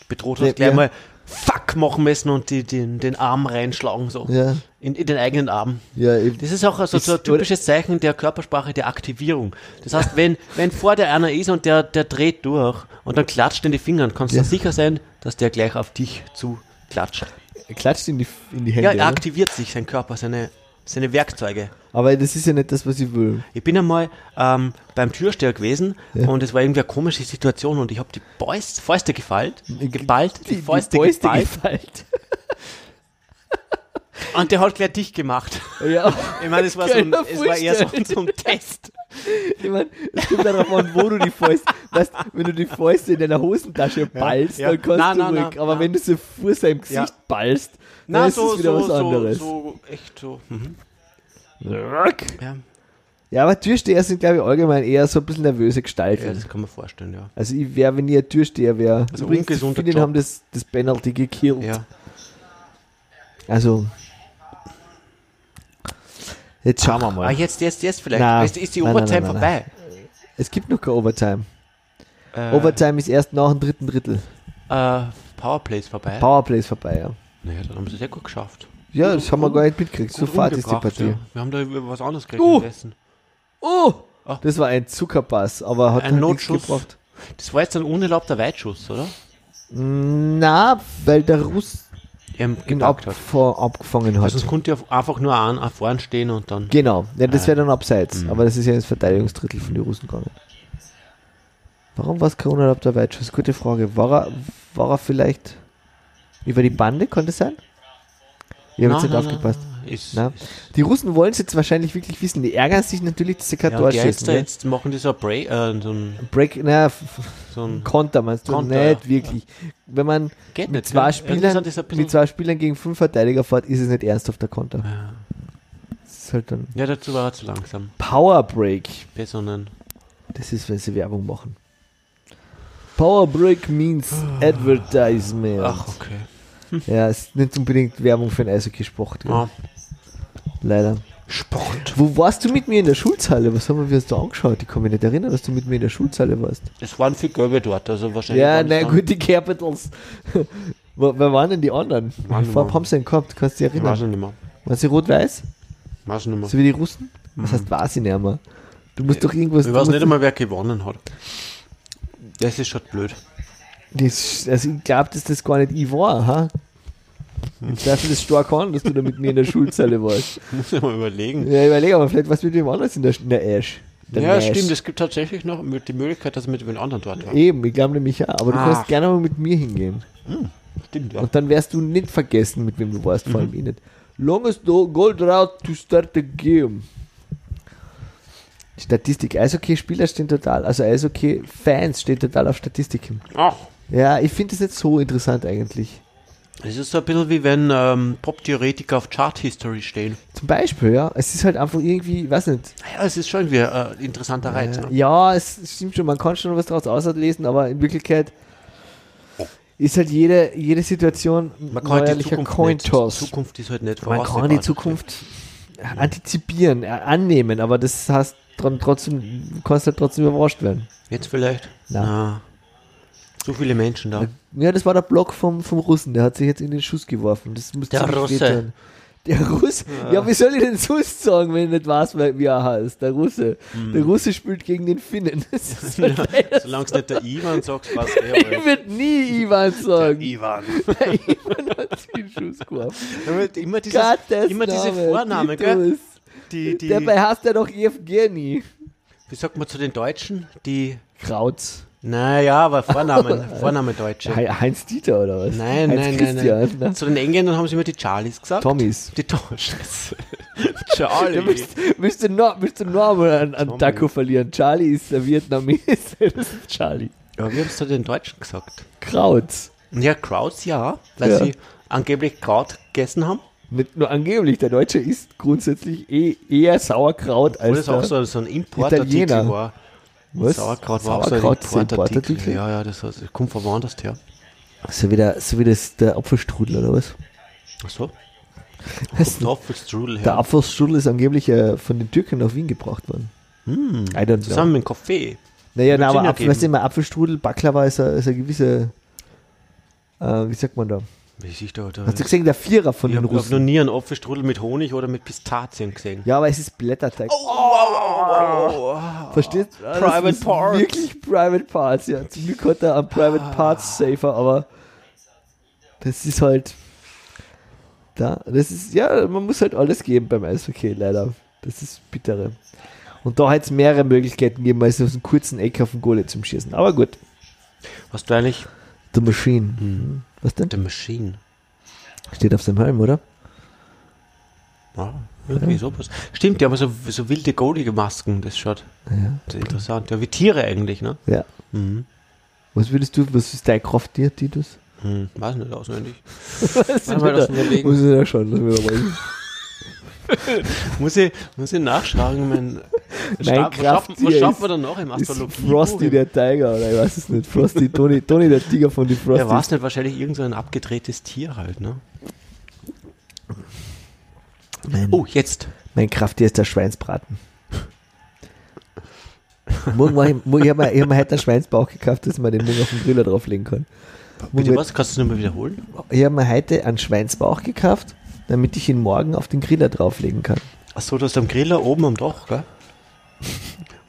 bedroht hat, Ja, gleich ja. mal Fuck machen müssen und die, den, den Arm reinschlagen, so. Ja, In, in den eigenen Arm. ja, eben. Das ist auch also so ein typisches Zeichen der Körpersprache der Aktivierung. Das heißt, wenn, wenn vor dir einer ist und der, der dreht durch und dann klatscht in die Finger, kannst du Ja. sicher sein, dass der gleich auf dich zu klatscht. Er klatscht in die, in die Ja, Hände. er oder? aktiviert sich, sein Körper, seine, seine Werkzeuge. Aber das ist ja nicht das, was ich will. Ich bin einmal ähm, beim Türsteher gewesen Ja. und es war irgendwie eine komische Situation und ich habe die Fäust, Fäuste gefallt, geballt, die, Fäuste Fäuste geballt gefaltet. und der hat gleich dicht gemacht. Ja, Ich meine, es war, so ein, es war eher so, so ein Test. ich meine, es kommt darauf an, wo du die Fäuste, weißt, wenn du die Fäuste in deiner Hosentasche ballst, ja. dann kannst Nein, du nein, ruhig. nein, aber wenn du so vor seinem Gesicht Ja. ballst, Na, ist so, es wieder so, was so, anderes. so, echt so. Mhm. Ja. Ja, aber Türsteher sind, glaube ich, allgemein eher so ein bisschen nervöse Gestalten. ja, das kann man vorstellen, ja. also ich wäre, wenn ich ein Türsteher wäre. Also Übrigens, viele Job. haben das, das Penalty gekillt. ja. Also. Jetzt schauen wir mal. Ah, jetzt, jetzt, jetzt vielleicht. Na, ist, ist die nein, nein, Overtime nein, vorbei? Es gibt noch keine Overtime. Äh, Overtime ist erst nach dem dritten Drittel. äh, Powerplay ist vorbei. Powerplay ist vorbei, ja. Naja, dann haben sie es sehr gut geschafft. Ja, das haben wir gar nicht mitgekriegt. So Gut fad ist die Partie. Ja. Wir haben da über was anderes geredet. Uh. währenddessen. Oh! Ah. Das war ein Zuckerpass, aber hat Ein halt nichts Notschuss. gebracht. Das war jetzt ein unerlaubter Weitschuss, oder? Na, weil der Russ ihn gepackt hat. abfa- abgefangen hat. Also es konnte ja einfach nur an, vorn stehen und dann. Genau, ja, das Ah. wäre dann abseits. Mhm. Aber das ist ja ins Verteidigungsdrittel von den Russen gegangen. Warum war es kein unerlaubter Weitschuss? Gute Frage. War er, war er vielleicht über die Bande? Konnte es sein? Jetzt Nein, nicht aufgepasst. Ist, Na? Die Russen wollen es jetzt wahrscheinlich wirklich wissen. Die ärgern sich natürlich, dass sie kein ja, Tor schießen. ne? jetzt machen die so ein Break, äh, so ein, Break, naja, so ein Konter meinst du? Konter, nicht ja. wirklich. Wenn man geht mit nicht. zwei? Spielern, mit zwei Spielern gegen fünf Verteidiger fährt, ist es nicht ernsthaft der Konter. Ja. Das ist halt dann ja, dazu war er zu langsam. Power Break. Besonnen. Das ist, wenn sie Werbung machen. Power Break means Advertisement. Ach, okay. Ja, es ist nicht unbedingt Werbung für einen Eishockey-Sport. Ah, Leider. Sport. Wo warst du mit mir in der Schulzhalle? Was haben wir uns da angeschaut? Ich kann mich nicht erinnern, dass du mit mir in der Schulzhalle warst. Es waren viel Gelbe dort, also wahrscheinlich. Ja, dann- gut, die Capitals. Wer waren denn die anderen? Wie Farbe haben sie denn gehabt? Kannst du dich Ich weiß erinnern? nicht mehr. Waren sie rot-weiß? Weiß nicht mehr. So wie die Russen? Was heißt, weiß ich nicht mehr. Du musst doch irgendwas... Ich du weiß nicht einmal, wer gewonnen hat. Das ist schon blöd. Das, also ich glaube, dass das gar nicht ich war. Ha? Ich darf das stark an, dass du da mit mir in der Schulzelle warst. Muss ich mal überlegen. Ja, überleg aber vielleicht was mit dem anders in der, in der Ash. Der Ja, Nash. stimmt. Es gibt tatsächlich noch die Möglichkeit, dass er mit dem anderen dort war. Eben, ich glaube nämlich ja. Aber du Ah. kannst gerne mal mit mir hingehen. Stimmt, ja. Und dann wirst du nicht vergessen, mit wem du warst, Mhm. vor allem ich nicht. Longest gold route to start the game. Statistik. Eishockey-Spieler stehen total, also Eishockey-Fans stehen total auf Statistiken. Ach, Ja, ich finde das nicht so interessant eigentlich. Es ist so ein bisschen wie wenn ähm, Pop-Theoretiker auf Chart-History stehen. Zum Beispiel, ja. Es ist halt einfach irgendwie, weiß nicht. Ja, es ist schon wieder ein äh, interessanter Reiz. ne? Ja, es stimmt schon, man kann schon was daraus auslesen, aber in Wirklichkeit ist halt jede, jede Situation Man kann halt die Zukunft, nicht, Cointoss. Zukunft ist halt nicht Man kann die Zukunft antizipieren, äh, annehmen, aber das heißt trotzdem, halt trotzdem überrascht werden. Jetzt vielleicht? Na. Na. So viele Menschen da. Ja, das war der Block vom, vom Russen, der hat sich jetzt in den Schuss geworfen. Das muss Der Russe. Der Russe? Ja. wie soll ich denn sonst sagen, wenn ich nicht weiß, wie er heißt? Der Russe. Hm. Der Russe spielt gegen den Finnen. Das Solange es nicht der Ivan sagst, was Ich würde nie Ivan sagen. Ivan. Der Ivan hat sich in den Schuss geworfen. Immer, dieses, immer diese Name, Vornamen, gell? Die, die, Dabei heißt er doch Evgeny. wie sagt man zu den Deutschen? Die, Krautz. naja, aber Vornamen, Vorname Deutsche. He- Heinz Dieter oder was? Nein, Heinz nein, nein, Christian, nein. Ne? Zu den Engländern haben sie immer die Charlies gesagt. Tommys. Die To- Scheiße. Charlie. Du müsst, müsst, du noch, müsst du noch mal an, an. Taco verlieren. Charlie ist der Vietnames. Das ist Charlie. ja, wie haben es zu den Deutschen gesagt? Krautz. Ja, Krauts ja, weil Ja. sie angeblich Kraut gegessen haben. Nicht nur angeblich, der Deutsche isst grundsätzlich eh, eher Sauerkraut Obwohl als das auch der, so, so ein Importartikel war. was? Sauerkraut war auch so Sauerkraut ein Importartikel. Ja, ja, das, das kommt von woanders her. So wie, der, so wie das, der Apfelstrudel oder was? Ach so. Was? Kommt Apfelstrudel Der her. Apfelstrudel ist angeblich äh, von den Türken nach Wien gebracht worden. Hm. I don't know. Zusammen mit Kaffee. Naja, na, aber Apfel, weißt du immer, Apfelstrudel, Baklava ist eine, ist eine gewisse, äh, wie sagt man da? Wie da, da Hast du gesehen, der Vierer von ich den habe noch Russen? nie einen Apfelstrudel mit Honig oder mit Pistazien gesehen. Ja, aber es ist Blätterteig. Oh, Versteht? Ah, das Private ist Parts. Wirklich Private Parts, ja. Zum Glück hat er einen Private Parts Safer, aber das ist halt, da, das ist, ja, man muss halt alles geben beim Eishockey, leider. Das ist bittere. Und da hat es mehrere Möglichkeiten gegeben, als aus einem kurzen Eck auf den Goalie zum Schießen. Aber gut, Was du eigentlich? The Machine. Hm. Was denn? The Machine. Steht auf seinem Helm, oder? Ja, irgendwie sowas. Stimmt, die haben so, so wilde Goalie-Masken, das schaut Ja. das ist interessant. Ja, wie Tiere eigentlich, ne? ja. Mhm. Was würdest du, was ist deine Kraft dir, Titus? Hm, weiß nicht auswendig. Was Mal das überlegen. Muss ich ja schon, lass mich mal. Muss ich, muss ich nachschauen, mein, was, Mein scha- was, schaffen, wir dann noch im Astrologie? Frosty der Tiger, oder ich weiß es nicht. Frosty, Tony, Tony der Tiger von den Frosty. Ja, war es nicht wahrscheinlich irgend so ein abgedrehtes Tier halt, ne? Mein, Oh, jetzt. mein Krafttier ist der Schweinsbraten. morgen war ich, ich habe mir, hab mir heute einen Schweinsbauch gekauft, dass man den morgen auf den Griller drauflegen kann. Bitte Morgen- was? Kannst du es nochmal wiederholen? Ich habe mir heute einen Schweinsbauch gekauft, damit ich ihn morgen auf den Griller drauflegen kann. Achso, du hast am Griller oben am Dach, gell?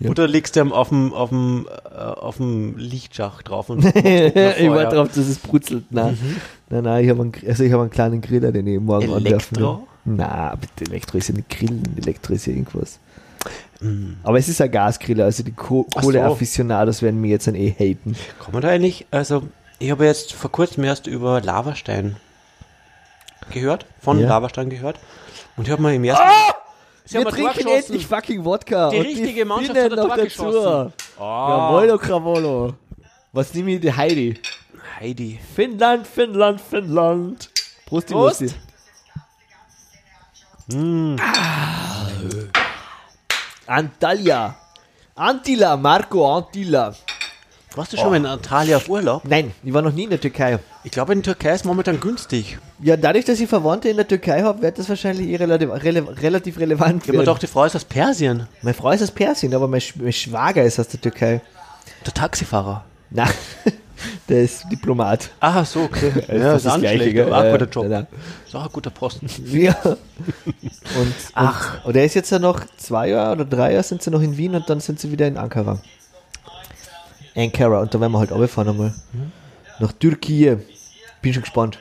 Ja. Oder legst du ihn auf dem, auf dem, äh, auf dem Lichtschacht drauf und ich war drauf, dass es brutzelt. Nein, nein, nein ich habe einen, also ich hab einen kleinen Griller, den ich morgen anwerfen will. Elektro? Na, bitte, Elektro ist ja nicht Grillen, Elektro ist ja irgendwas. Mm. Aber es ist ein Gasgriller, also die Co Ach so. Kohleafficionados werden mir jetzt ein eh haten. Kann man da eigentlich, also ich habe jetzt vor kurzem erst über Lavastein gehört, von Ja. Lavastein gehört und ich habe mal im ersten... Sie Wir trinken endlich fucking Wodka. Die und richtige Mannschaft Finnen hat ein Tor geschossen. Jawollo, Krawollo. Was nehme ich die Heidi? Heidi. Finnland, Finnland, Finnland. Prost, die Prost. Musti. Ah. Antalya. Antila, Marco Antila. Warst du schon mal in Antalya auf Urlaub? Nein, ich war noch nie in der Türkei. Ich glaube, in der Türkei ist momentan günstig. Ja, dadurch, dass ich Verwandte in der Türkei habe, wird das wahrscheinlich eh relativ, relativ relevant Ich habe gedacht, die Frau ist aus Persien. Meine Frau ist aus Persien, aber mein, Sch mein Schwager ist aus der Türkei. Der Taxifahrer. Na, der ist Diplomat. Ah, so, okay. das ist das Gleiche, gell? Ah, Äh, guter Job. nein, Ist auch ein guter Posten. Ja. Und, Ach. Und er ist jetzt ja noch zwei Jahre oder drei Jahre sind sie noch in Wien und dann sind sie wieder in Ankara. Ankara. Und da werden wir halt runterfahren einmal. Nach Türkei. Bin schon gespannt,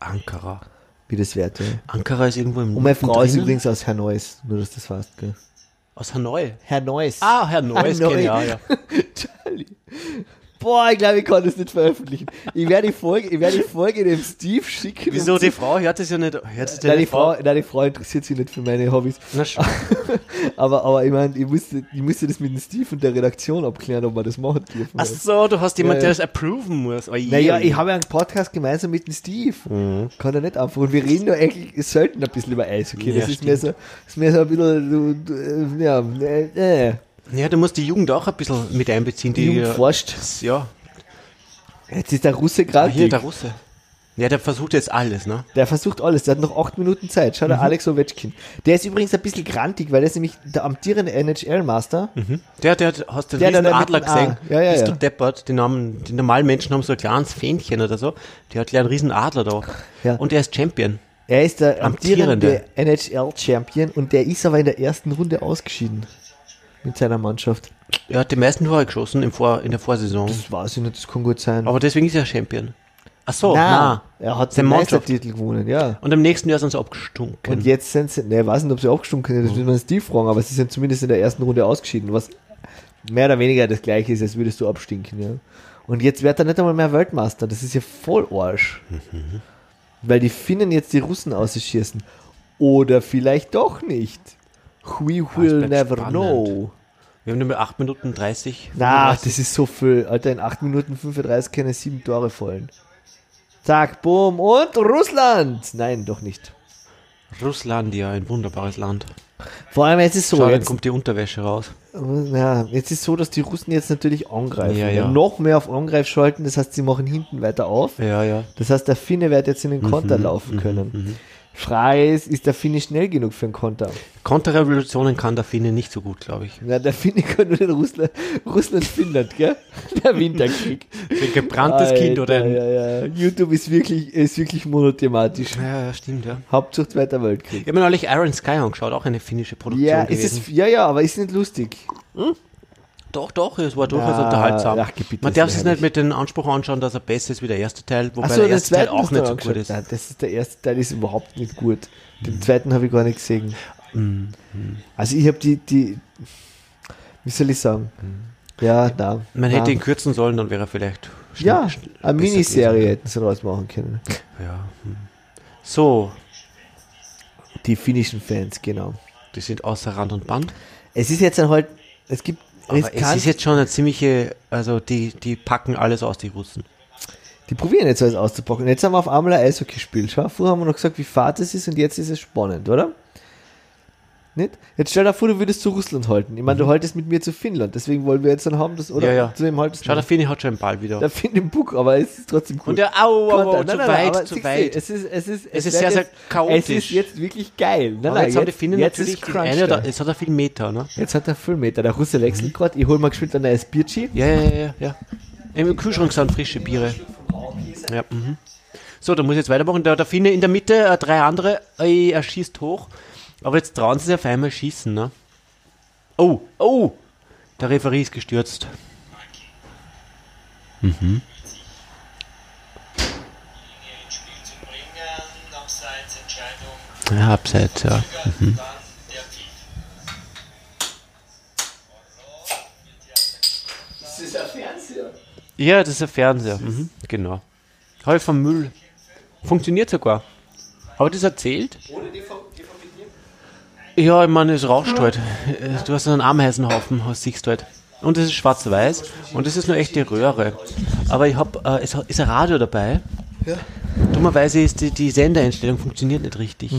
Ankara. wie das wird. Ja. Ankara ist irgendwo im Und meine Frau ist übrigens aus Hannois. Nur, dass das weißt, gell? Aus Hanoi. Hannois. Ah, Herr Neues, Hanoi. genau, ja. Charlie. Boah, ich glaube, ich kann das nicht veröffentlichen. Ich werde die Folge, ich werde die Folge dem Steve schicken. Wieso, die Frau hört es ja nicht. Hört es Nein, die Frau, nein, die Frau interessiert sich nicht für meine Hobbys. Na schon. aber, aber ich meine, ich musste, ich musste das mit dem Steve und der Redaktion abklären, ob wir das machen dürfen. Ach so, du hast jemand, Ja, der das approven muss. Oh, Naja, ich habe ja einen Podcast gemeinsam mit dem Steve. Mhm. Kann er nicht einfach. Und wir reden ja eigentlich selten ein bisschen über Eishockey. Ja, das ist mir, so, das ist mir so ein bisschen, äh, ja, äh, äh. Ja, du musst die Jugend auch ein bisschen mit einbeziehen. Die Die, Jugend forscht. Ja, Jetzt ist der Russe ah, gerade. hier der Russe. Ja, der versucht jetzt alles, ne? Der versucht alles, der hat noch acht Minuten Zeit. Mhm. Schau, der Alex Ovechkin. Der ist übrigens ein bisschen grantig, weil der ist nämlich der amtierende NHL-Master. Der, der, hast du den Der, der da Adler gesehen? Ja, ja, Bist ja. du deppert? Die, Namen, die normalen Menschen haben so ein kleines Fähnchen oder so. Der hat gleich einen riesen Adler da. Ja. Und der ist Champion. Er ist der amtierende Amtierende. NHL-Champion und der ist aber in der ersten Runde ausgeschieden. Mit seiner Mannschaft. Er hat die meisten Tore geschossen im Vor, in der Vorsaison. Das weiß ich nicht, das kann gut sein. Aber deswegen ist er Champion. Ach so, Na, er hat den. Meistertitel gewonnen, ja. Und im nächsten Jahr sind sie abgestunken. Und jetzt sind sie, ne, ich weiß nicht, ob sie abgestunken sind, das müssen wir Steve fragen, aber sie sind zumindest in der ersten Runde ausgeschieden, was mehr oder weniger das gleiche ist, als würdest du abstinken, ja. Und jetzt wird er nicht einmal mehr Weltmeister, das ist ja voll Arsch. Weil die Finnen jetzt die Russen ausschießen. Oder vielleicht doch nicht. We will bleibt never spannend. know. Wir haben nur mit 8 Minuten 30. Na, 35. das ist so viel. Alter, in 8 Minuten 35 können sieben Tore fallen. Zack, boom und Russland. Nein, doch nicht. Russland, ja, ein wunderbares Land. Vor allem jetzt ist so, Schau, jetzt, kommt die Unterwäsche raus. ja, jetzt ist so, dass die Russen jetzt natürlich angreifen. Ja, ja. Noch mehr auf Angreif schalten, das heißt, sie machen hinten weiter auf. Ja, ja. Das heißt, der Finne wird jetzt in den Konter Mhm, laufen können. Frage ist, ist der Finne schnell genug für einen Konter? Konterrevolutionen kann der Finne nicht so gut, glaube ich. Na, der Finne kann nur in Russland, Russland, Finnland, gell? Der Winterkrieg. Ein gebranntes Kind oder ein. Ja, ja. YouTube ist wirklich, ist wirklich monothematisch. Ja, ja, stimmt, ja. Hauptsache Zweiter Weltkrieg. Ich habe mir neulich Iron Sky angeschaut, auch eine finnische Produktion Ja, ist gewesen. es, ja, ja, aber ist nicht lustig. Doch, doch, es war durchaus Ja, unterhaltsam. ach, Man darf es nicht mit dem Anspruch anschauen, dass er besser ist wie der erste Teil, wobei Achso, der erste Teil auch nicht so gut ist. Nein, das ist der erste Teil, ist überhaupt nicht gut. Den zweiten habe ich gar nicht gesehen. Mhm. Also ich habe die, die, wie soll ich sagen? Ja, da. Mhm. Man na. hätte ihn kürzen sollen, dann wäre er vielleicht schnell- Ja, schnell- eine Miniserie hätten sie daraus machen können. Ja. hm. So, Die finnischen Fans, genau. die sind außer Rand und Band. Es ist jetzt dann halt, es gibt Aber es riskant- ist jetzt schon eine ziemliche, also die, die packen alles aus, die Russen. Die probieren jetzt alles auszupacken. Jetzt haben wir auf einmal ein Eishockey gespielt. Schau, vorher haben wir noch gesagt, wie fad es ist und jetzt ist es spannend, oder? Nicht? Jetzt stell dir vor, du würdest zu Russland halten. Ich meine, du haltest mit mir zu Finnland, deswegen wollen wir jetzt dann haben, das, oder? Mhm. Ja, ja. Zu wem haltest? Schau, der Finne hat schon einen Ball wieder. Der Finn im Buck, aber es ist trotzdem cool. und der, au, au, au, zu weit, zu weit. Es ist, es ist, Es ist wird sehr, sehr jetzt, chaotisch. Es ist jetzt wirklich geil. Nein, Aber nein, jetzt haben die Finnen jetzt natürlich ist Crunch einen, da, jetzt hat er viel Meter, ne? Jetzt hat er Füllmeter. Der Russe wechselt gerade. Ich hol mal geschwind ein neues Bierchi. Ja, ja, ja, ja, ja. Im Kühlschrank sind frische Biere. Ja, mhm. So, da muss ich jetzt weitermachen. Der, der Finne in der Mitte, äh, drei andere, äh, er schießt hoch. Aber jetzt trauen sie sich auf einmal schießen, ne? Oh, oh! Der Referee ist gestürzt. Seinsentscheidung. Ja, abseits, ja. Pfiff. Das ist ein Fernseher. Ja, das ist ein Fernseher. Mhm, genau. Habe ich vom Müll. Funktioniert sogar. Habe ich das erzählt? Ohne DVD? Ja, ich meine, es rauscht halt. Du hast einen Ameisenhaufen, siehst du halt. Und es ist schwarz-weiß und es ist nur echte Röhre. Aber ich habe, äh, es ist ein Radio dabei. Ja. Dummerweise ist die, die Sendereinstellung funktioniert nicht richtig.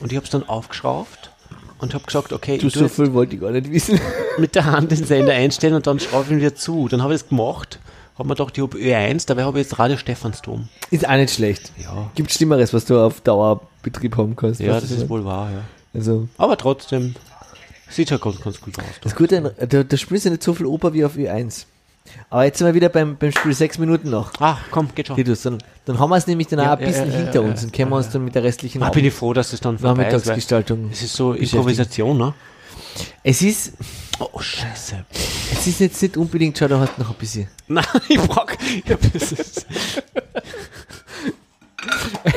Und ich habe es dann aufgeschraubt und habe gesagt, okay, Du, so viel wollte ich gar nicht wissen. mit der Hand den Sender einstellen und dann schraube ich ihn wieder zu. Dann habe ich es gemacht, habe mir gedacht, ich habe Ö1, dabei habe ich jetzt Radio Stephansdom. Ist auch nicht schlecht. Ja. Gibt Schlimmeres, was du auf Dauerbetrieb haben kannst. Ja, das ist wohl wahr, ja. Also, Aber trotzdem, sieht ja ganz, ganz gut aus. das Gute, da, da spielst du nicht so viel Oper wie auf Ö1. Aber jetzt sind wir wieder beim, beim Spiel sechs Minuten noch. Ah, komm, geht schon. Titus, dann, dann haben wir es nämlich dann Ja, auch ein ja, bisschen ja, hinter ja, uns ja, und können wir uns dann mit der restlichen Ah, bin ich froh, dass es dann vorbei ist. Nachmittagsgestaltung. Es ist so. Improvisation, ne? Es ist, Oh, scheiße. es ist jetzt nicht unbedingt, schau, du hast noch ein bisschen. Nein, ich brauch... Ja, ist,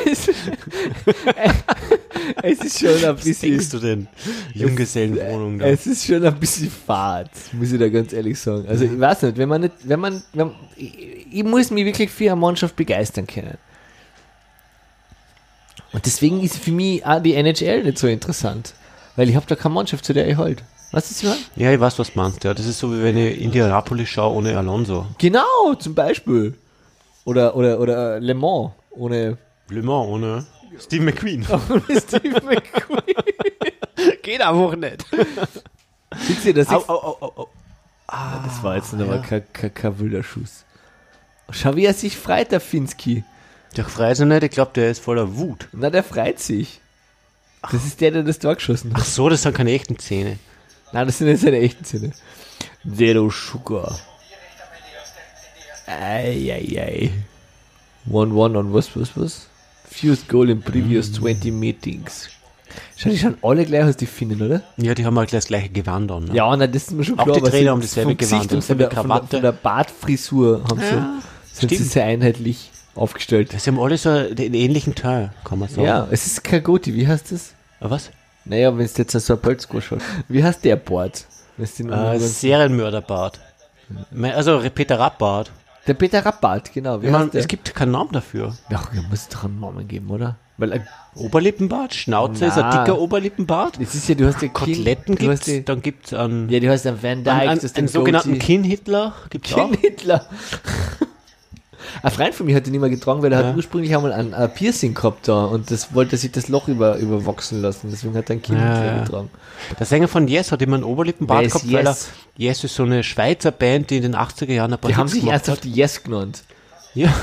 Es, es ist schon ein Was bisschen. denkst du denn? Junggesellenwohnung da. Es ist schon ein bisschen fad, muss ich da ganz ehrlich sagen. Also ich weiß nicht, wenn man nicht, wenn man, wenn, ich, ich muss mich wirklich für eine Mannschaft begeistern können. Und deswegen ist für mich auch die NHL nicht so interessant. Weil ich habe da keine Mannschaft, zu der ich halt. Was ist das? Ja, ich weiß, was du meinst. Ja, das ist so, wie wenn ich Indianapolis schaue ohne Alonso. Genau, zum Beispiel. Oder, oder, oder Le Mans ohne, Le Mans ohne Steve McQueen. ohne Steve McQueen. Geht einfach nicht. Siehst du, das, Au, au, au, au, au. das war jetzt aber ja. kein, wilder Schuss. Schau, wie er sich freut, der Finski. Der freut sich nicht, ich glaube, der ist voller Wut. Na, der freut sich. Das ist der, der das Tor geschossen hat. Ach so, das sind keine echten Zähne. Nein, das sind jetzt seine echten Zähne. Zero Sugar. Eieiei. 1-1 on was, was, was? Fused goal in previous 20 meetings. Schau, die schauen alle gleich aus, die Finnen, oder? Ja, die haben halt gleich das gleiche Gewand an. Ne? Ja, na, das ist mir schon Auch klar. die aber Trainer sie- haben dasselbe Gewand und von der, selbe von, der, Krawatte. von der Bartfrisur haben sie, sind sie stimmt. sehr einheitlich aufgestellt. Das haben alle so den ähnlichen Teil, kann man sagen. Ja, es ist kein Goti, wie heißt das? Aber was? Naja, wenn es jetzt so ein Pölzko schaut. Wie heißt der den Äh, Serienmörderbart. Also Peter Rappbart. Der Peter Rappart, genau. Wie heißt der? es gibt keinen Namen dafür. Ja, da muss doch einen Namen geben, oder? Weil äh, Oberlippenbart, Schnauze ist ein Na. dicker Oberlippenbart. es ist ja, du hast ja Koteletten du hast gibt's, die, dann gibt's einen, Ja, du hast einen Van Dyke, einen, einen, das einen sogenannten Goatee. Kin-Hitler. Gibt's. King Hitler. Ein Freund von mir hat den immer getragen, weil er Ja. hat ursprünglich einmal ein, ein Piercing gehabt da und das wollte sich das Loch über, überwachsen lassen. Deswegen hat er einen King Ja, getragen. Der Sänger von Yes hat immer einen Oberlippenbart gehabt, weil er, Yes? Yes ist so eine Schweizer Band, die in den 80er Jahren ein paar Die haben Hits sich gemacht ernsthaft die Yes genannt. Ja,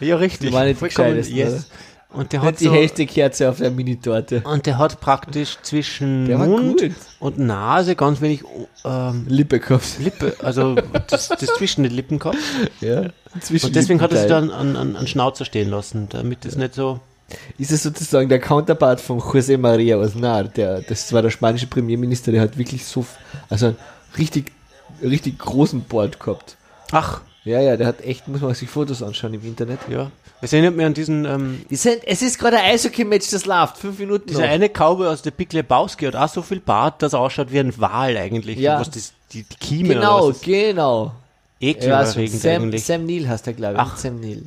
ja richtig. Die waren nicht die Vollkommen yes. Und der Hat hat die so, hellste Kerze auf der Mini-Torte. und der hat praktisch zwischen Der Mund und Nase ganz wenig ähm, Lippe gehabt. Lippe, also das, das zwischen den Lippen gehabt. Ja. Zwischen Und deswegen hat er sich dann an, an, an Schnauzer stehen lassen, damit es nicht so. Ist es sozusagen der Counterpart von José María Aznar, der, das war der spanische Premierminister, der hat wirklich so, also einen richtig, richtig großen Board gehabt. Ach, Ja, ja, der hat echt, muss man sich Fotos anschauen im Internet. ja. Es erinnert mich an diesen, ähm, Es sind- es ist gerade ein Eishockey-Match, das läuft. Fünf Minuten dieser noch. eine Cowboy aus der Big Lebowski hat auch so viel Bart, dass er ausschaut wie ein Wal eigentlich. Ja. Was das, die, die Kiemen Genau, genau. Ekelerregend Sam, eigentlich. Sam Neill heißt der, glaube ich. Ach. Sam Neill.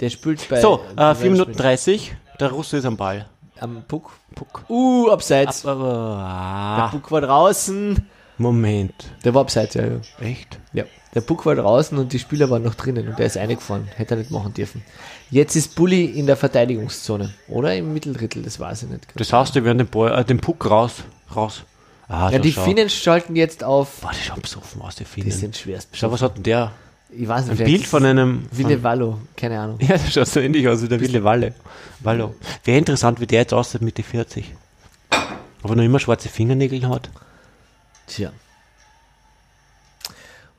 Der spielt bei. So, äh, 4 Minuten Weltspielen. 30, der Russe ist am Ball. Am Puck. Puck. Uh, abseits. Aber, Der ah, Puck war draußen. Moment. Der war abseits, ja, ja. Echt? Ja, der Puck war draußen und die Spieler waren noch drinnen und der ist eingefahren. Hätte er nicht machen dürfen. Jetzt ist Bulli in der Verteidigungszone. Oder im Mitteldrittel, das weiß ich nicht. Das heißt, die werden den, Ball, äh, den Puck raus. raus. Ah, ja, die schau. Finnen schalten jetzt auf. Boah, die schauen besoffen aus, die Die Finnen. sind schwerst Schau, was hat denn der? Ich weiß nicht, Ein Bild von einem. Wille Wallo, keine Ahnung. ja, das schaut so ähnlich aus wie der Wille Walle. Wallo. Wäre interessant, wie der jetzt aussieht mit die 40. Aber noch immer schwarze Fingernägel hat. Tja.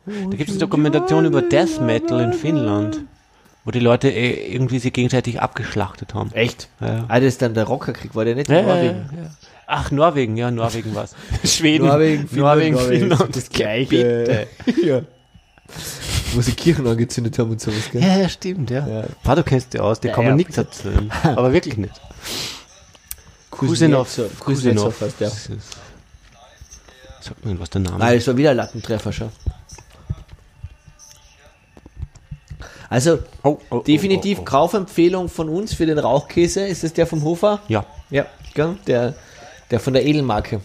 Da gibt es eine Dokumentation über Death Metal in Finnland, wo die Leute äh, irgendwie sich gegenseitig abgeschlachtet haben. Echt? Ja. Ah, das ist dann der Rockerkrieg, war der nicht Ja, in ja, Norwegen? ja. Ach, Norwegen, ja, Norwegen war's. Schweden, Norwegen, Norwegen, Finnland, Finnland. Norwegen, das gleiche. ja. Wo sie Kirchen angezündet haben und sowas, gell? Ja, ja, stimmt, ja. Ja. Pa, du kennst dich aus, Ja, kann man ja, nichts erzählen. Aber wirklich nicht. Kusinov. Der. Das ist- Sag mir was der Name. Ah, es war wieder Lattentreffer schon. Also, Oh, oh, definitiv oh, oh, oh. Kaufempfehlung von uns für den Rauchkäse. Ist das der vom Hofer? Ja. Ja, gell? Der, der von der Edelmarke.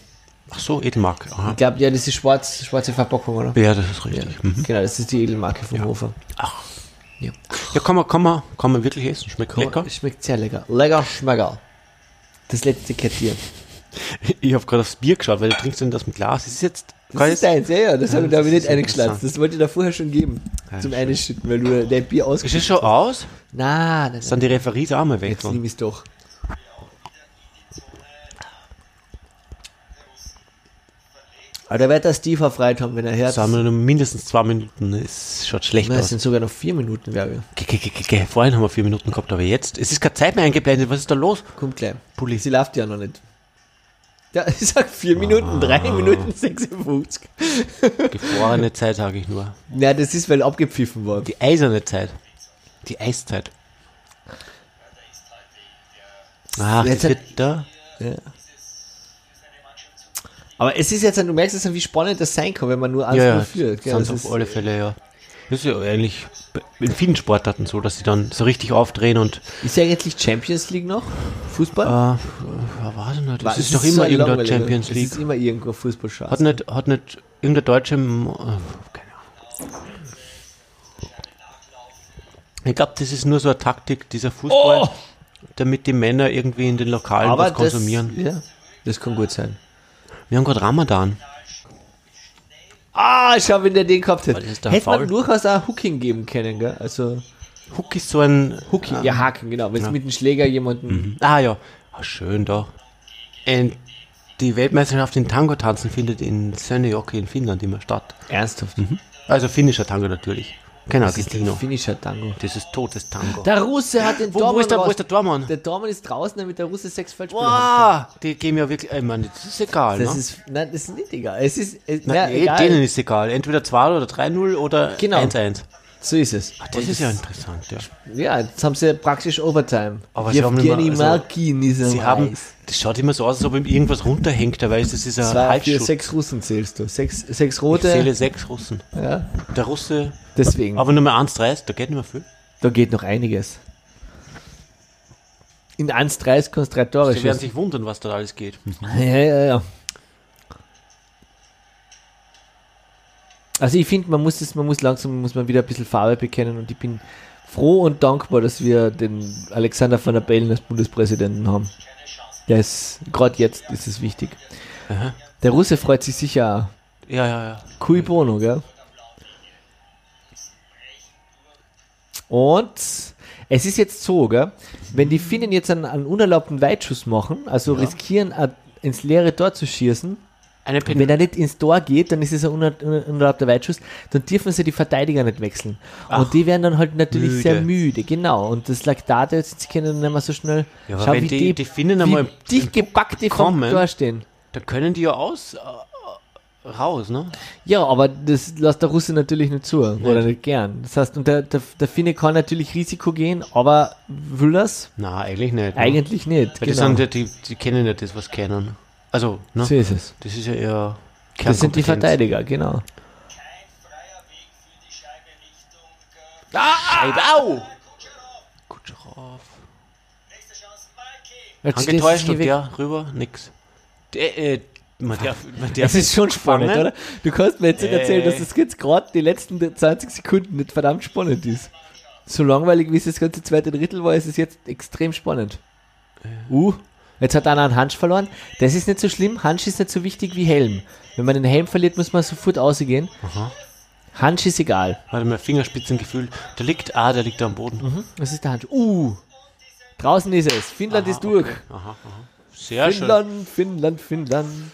Ach so, Edelmark. Aha. Ich glaube, ja, das ist schwarz, schwarze Verpackung, oder? Ja, das ist richtig. Mhm. Genau, das ist die Edelmarke vom Hofer. Ach. Ja. Ja, kann man, kann man, kann man wirklich essen. Schmeckt lecker. Schmeckt sehr lecker. Lecker, schmecker. Das letzte Kartier. Ich habe gerade aufs Bier geschaut, weil du trinkst denn das mit Glas. Es ist jetzt. Das ist deins, ja, ja. Das habe ich das da nicht ist eingeschlatzt. Das wollte ich da vorher schon geben. Ja, zum schön. Einschütten, weil du dein Bier Ist es ausgeschüttet schon aus? Nein, nein, Sind die Referis auch mal weg? Jetzt nehme ich es doch. Aber da wird der Steve erfreut haben, wenn er hört. Haben wir noch mindestens zwei Minuten. Es schaut schlecht Nein, es aus. sind sogar noch vier Minuten, ge- Vorhin haben wir vier Minuten gehabt, aber jetzt. Es ist keine Zeit mehr eingeblendet. Was ist da los? Kommt gleich. Pulli. Sie läuft ja noch nicht. Ja, ich sag vier Minuten, drei Minuten 56. Gefrorene Zeit, sage ich nur. Ja, das ist, weil abgepfiffen war. Die eiserne Zeit. Die Eiszeit. Ach, jetzt das wird da. ja. Aber es ist jetzt, du merkst es, wie spannend das sein kann, wenn man nur eins Ja, ja, nur führt. gell? Das auf alle Fälle, ja. Das ist ja eigentlich in vielen Sportarten so, dass sie dann so richtig aufdrehen und Ist ja eigentlich Champions League noch? Fußball? äh, was war denn das? Das ist es doch so immer ein irgendeine Champions Es League. ist immer irgendwo Fußballschatz. Hat nicht, hat nicht irgendein Deutscher, äh, keine Ahnung. Ich glaube, das ist nur so eine Taktik, dieser Fußball, Oh! damit die Männer irgendwie in den Lokalen Aber was konsumieren. Das, ja, das kann gut sein. Wir haben gerade Ramadan. Ah, schau, wenn der den gehabt hätte. doch faul. man durchaus auch Hooking geben können, gell? Also, Hook ist so ein. Hooking, ja, Haken, genau. Wenn es mit dem Schläger jemanden. Ah ja, ah, schön da. Und die Weltmeisterschaft in Tango tanzen findet in Sönnejoki in Finnland immer statt. Ernsthaft. Also finnischer Tango natürlich. Kein Das ist Argentino. Finnischer Tango. Das ist totes Tango. Der Russe hat den wo, wo, Dormann ist der, wo ist der Dormann? Der Dormann ist draußen, damit der Russe sechs hat. Wow, die geben ja wirklich, ich meine, das ist egal, Das ne? ist, nein, das ist nicht egal. Es ist, äh, Na, na, nee, egal. denen ist egal. Entweder 2 oder 3-0 oder Genau. 1-1. So ist es. Das ist ja interessant, ja. Ja, jetzt haben sie praktisch Overtime. Aber sie haben mehr- also, Malkin ist Sie haben, das schaut immer so aus, als ob ihm irgendwas runterhängt, dabei ist das ist ein Zwei, vier, sechs Russen zählst du. Sechs, sechs Ich rote. zähle sechs Russen. Ja, Der Russe, deswegen. aber Nummer 1-3, da geht nicht mehr viel. Da geht noch einiges. In 1,30 kannst du drei Tore Sie werden sich wundern, was da alles geht. Ja, ja, ja. Also ich finde, man muss es, man muss langsam, muss man wieder ein bisschen Farbe bekennen und ich bin froh und dankbar, dass wir den Alexander van der Bellen als Bundespräsidenten haben. Der ist, gerade jetzt ist es wichtig. Aha. Der Russe freut sich sicher auch. Ja, ja, ja. Cui bono, gell? Und es ist jetzt so, gell? Wenn die Finnen jetzt einen, einen unerlaubten Weitschuss machen, also riskieren, a- ins leere Tor zu schießen, wenn er nicht ins Tor geht, dann ist es ein uner- uner- unerlaubter Weitschuss, dann dürfen sie die Verteidiger nicht wechseln. und die werden dann halt natürlich müde. sehr müde, genau. Und das Laktate, jetzt sie können nicht mehr so schnell. Ja, aber wenn die- die Finnen einmal wie dicht gepackt die vom Tor stehen. Da können die ja aus äh, raus, ne? Ja, aber das lässt der Russe natürlich nicht zu oder nicht gern. Das heißt, und der, der, der Finne kann natürlich Risiko gehen, aber will das? Na, eigentlich nicht. Ne? Eigentlich nicht. Weil die, genau. sind, ja- die, die kennen nicht das, was kennen. Also, ne? so ist es. Das ist ja eher Das sind die. Verteidiger, genau. Kein freier Weg für die Scheibe Richtung Scheibe, au! Kutscherow. nächste Chance Malki. Jetzt Angetäuscht hier und der rüber, nix. Der, äh, man darf, man darf Das ist schon spannend, fangen. oder? Du kannst mir jetzt nicht Äh. erzählen, dass das jetzt gerade die letzten 20 Sekunden nicht verdammt spannend ist. So langweilig wie es das ganze zweite Drittel war, ist es jetzt extrem spannend. Äh. Uh, jetzt hat einer einen Hansch verloren. Das ist nicht so schlimm. Hansch ist nicht so wichtig wie Helm. Wenn man den Helm verliert, muss man sofort ausgehen. Aha. Hansch ist egal. Warte mal, Fingerspitzengefühl. Der liegt, ah, der liegt da am Boden. Mhm. Was ist der Hansch? Uh, draußen ist es. Finnland Aha, ist durch. okay. Aha, aha. Sehr schön. Finnland, Finnland, Finnland.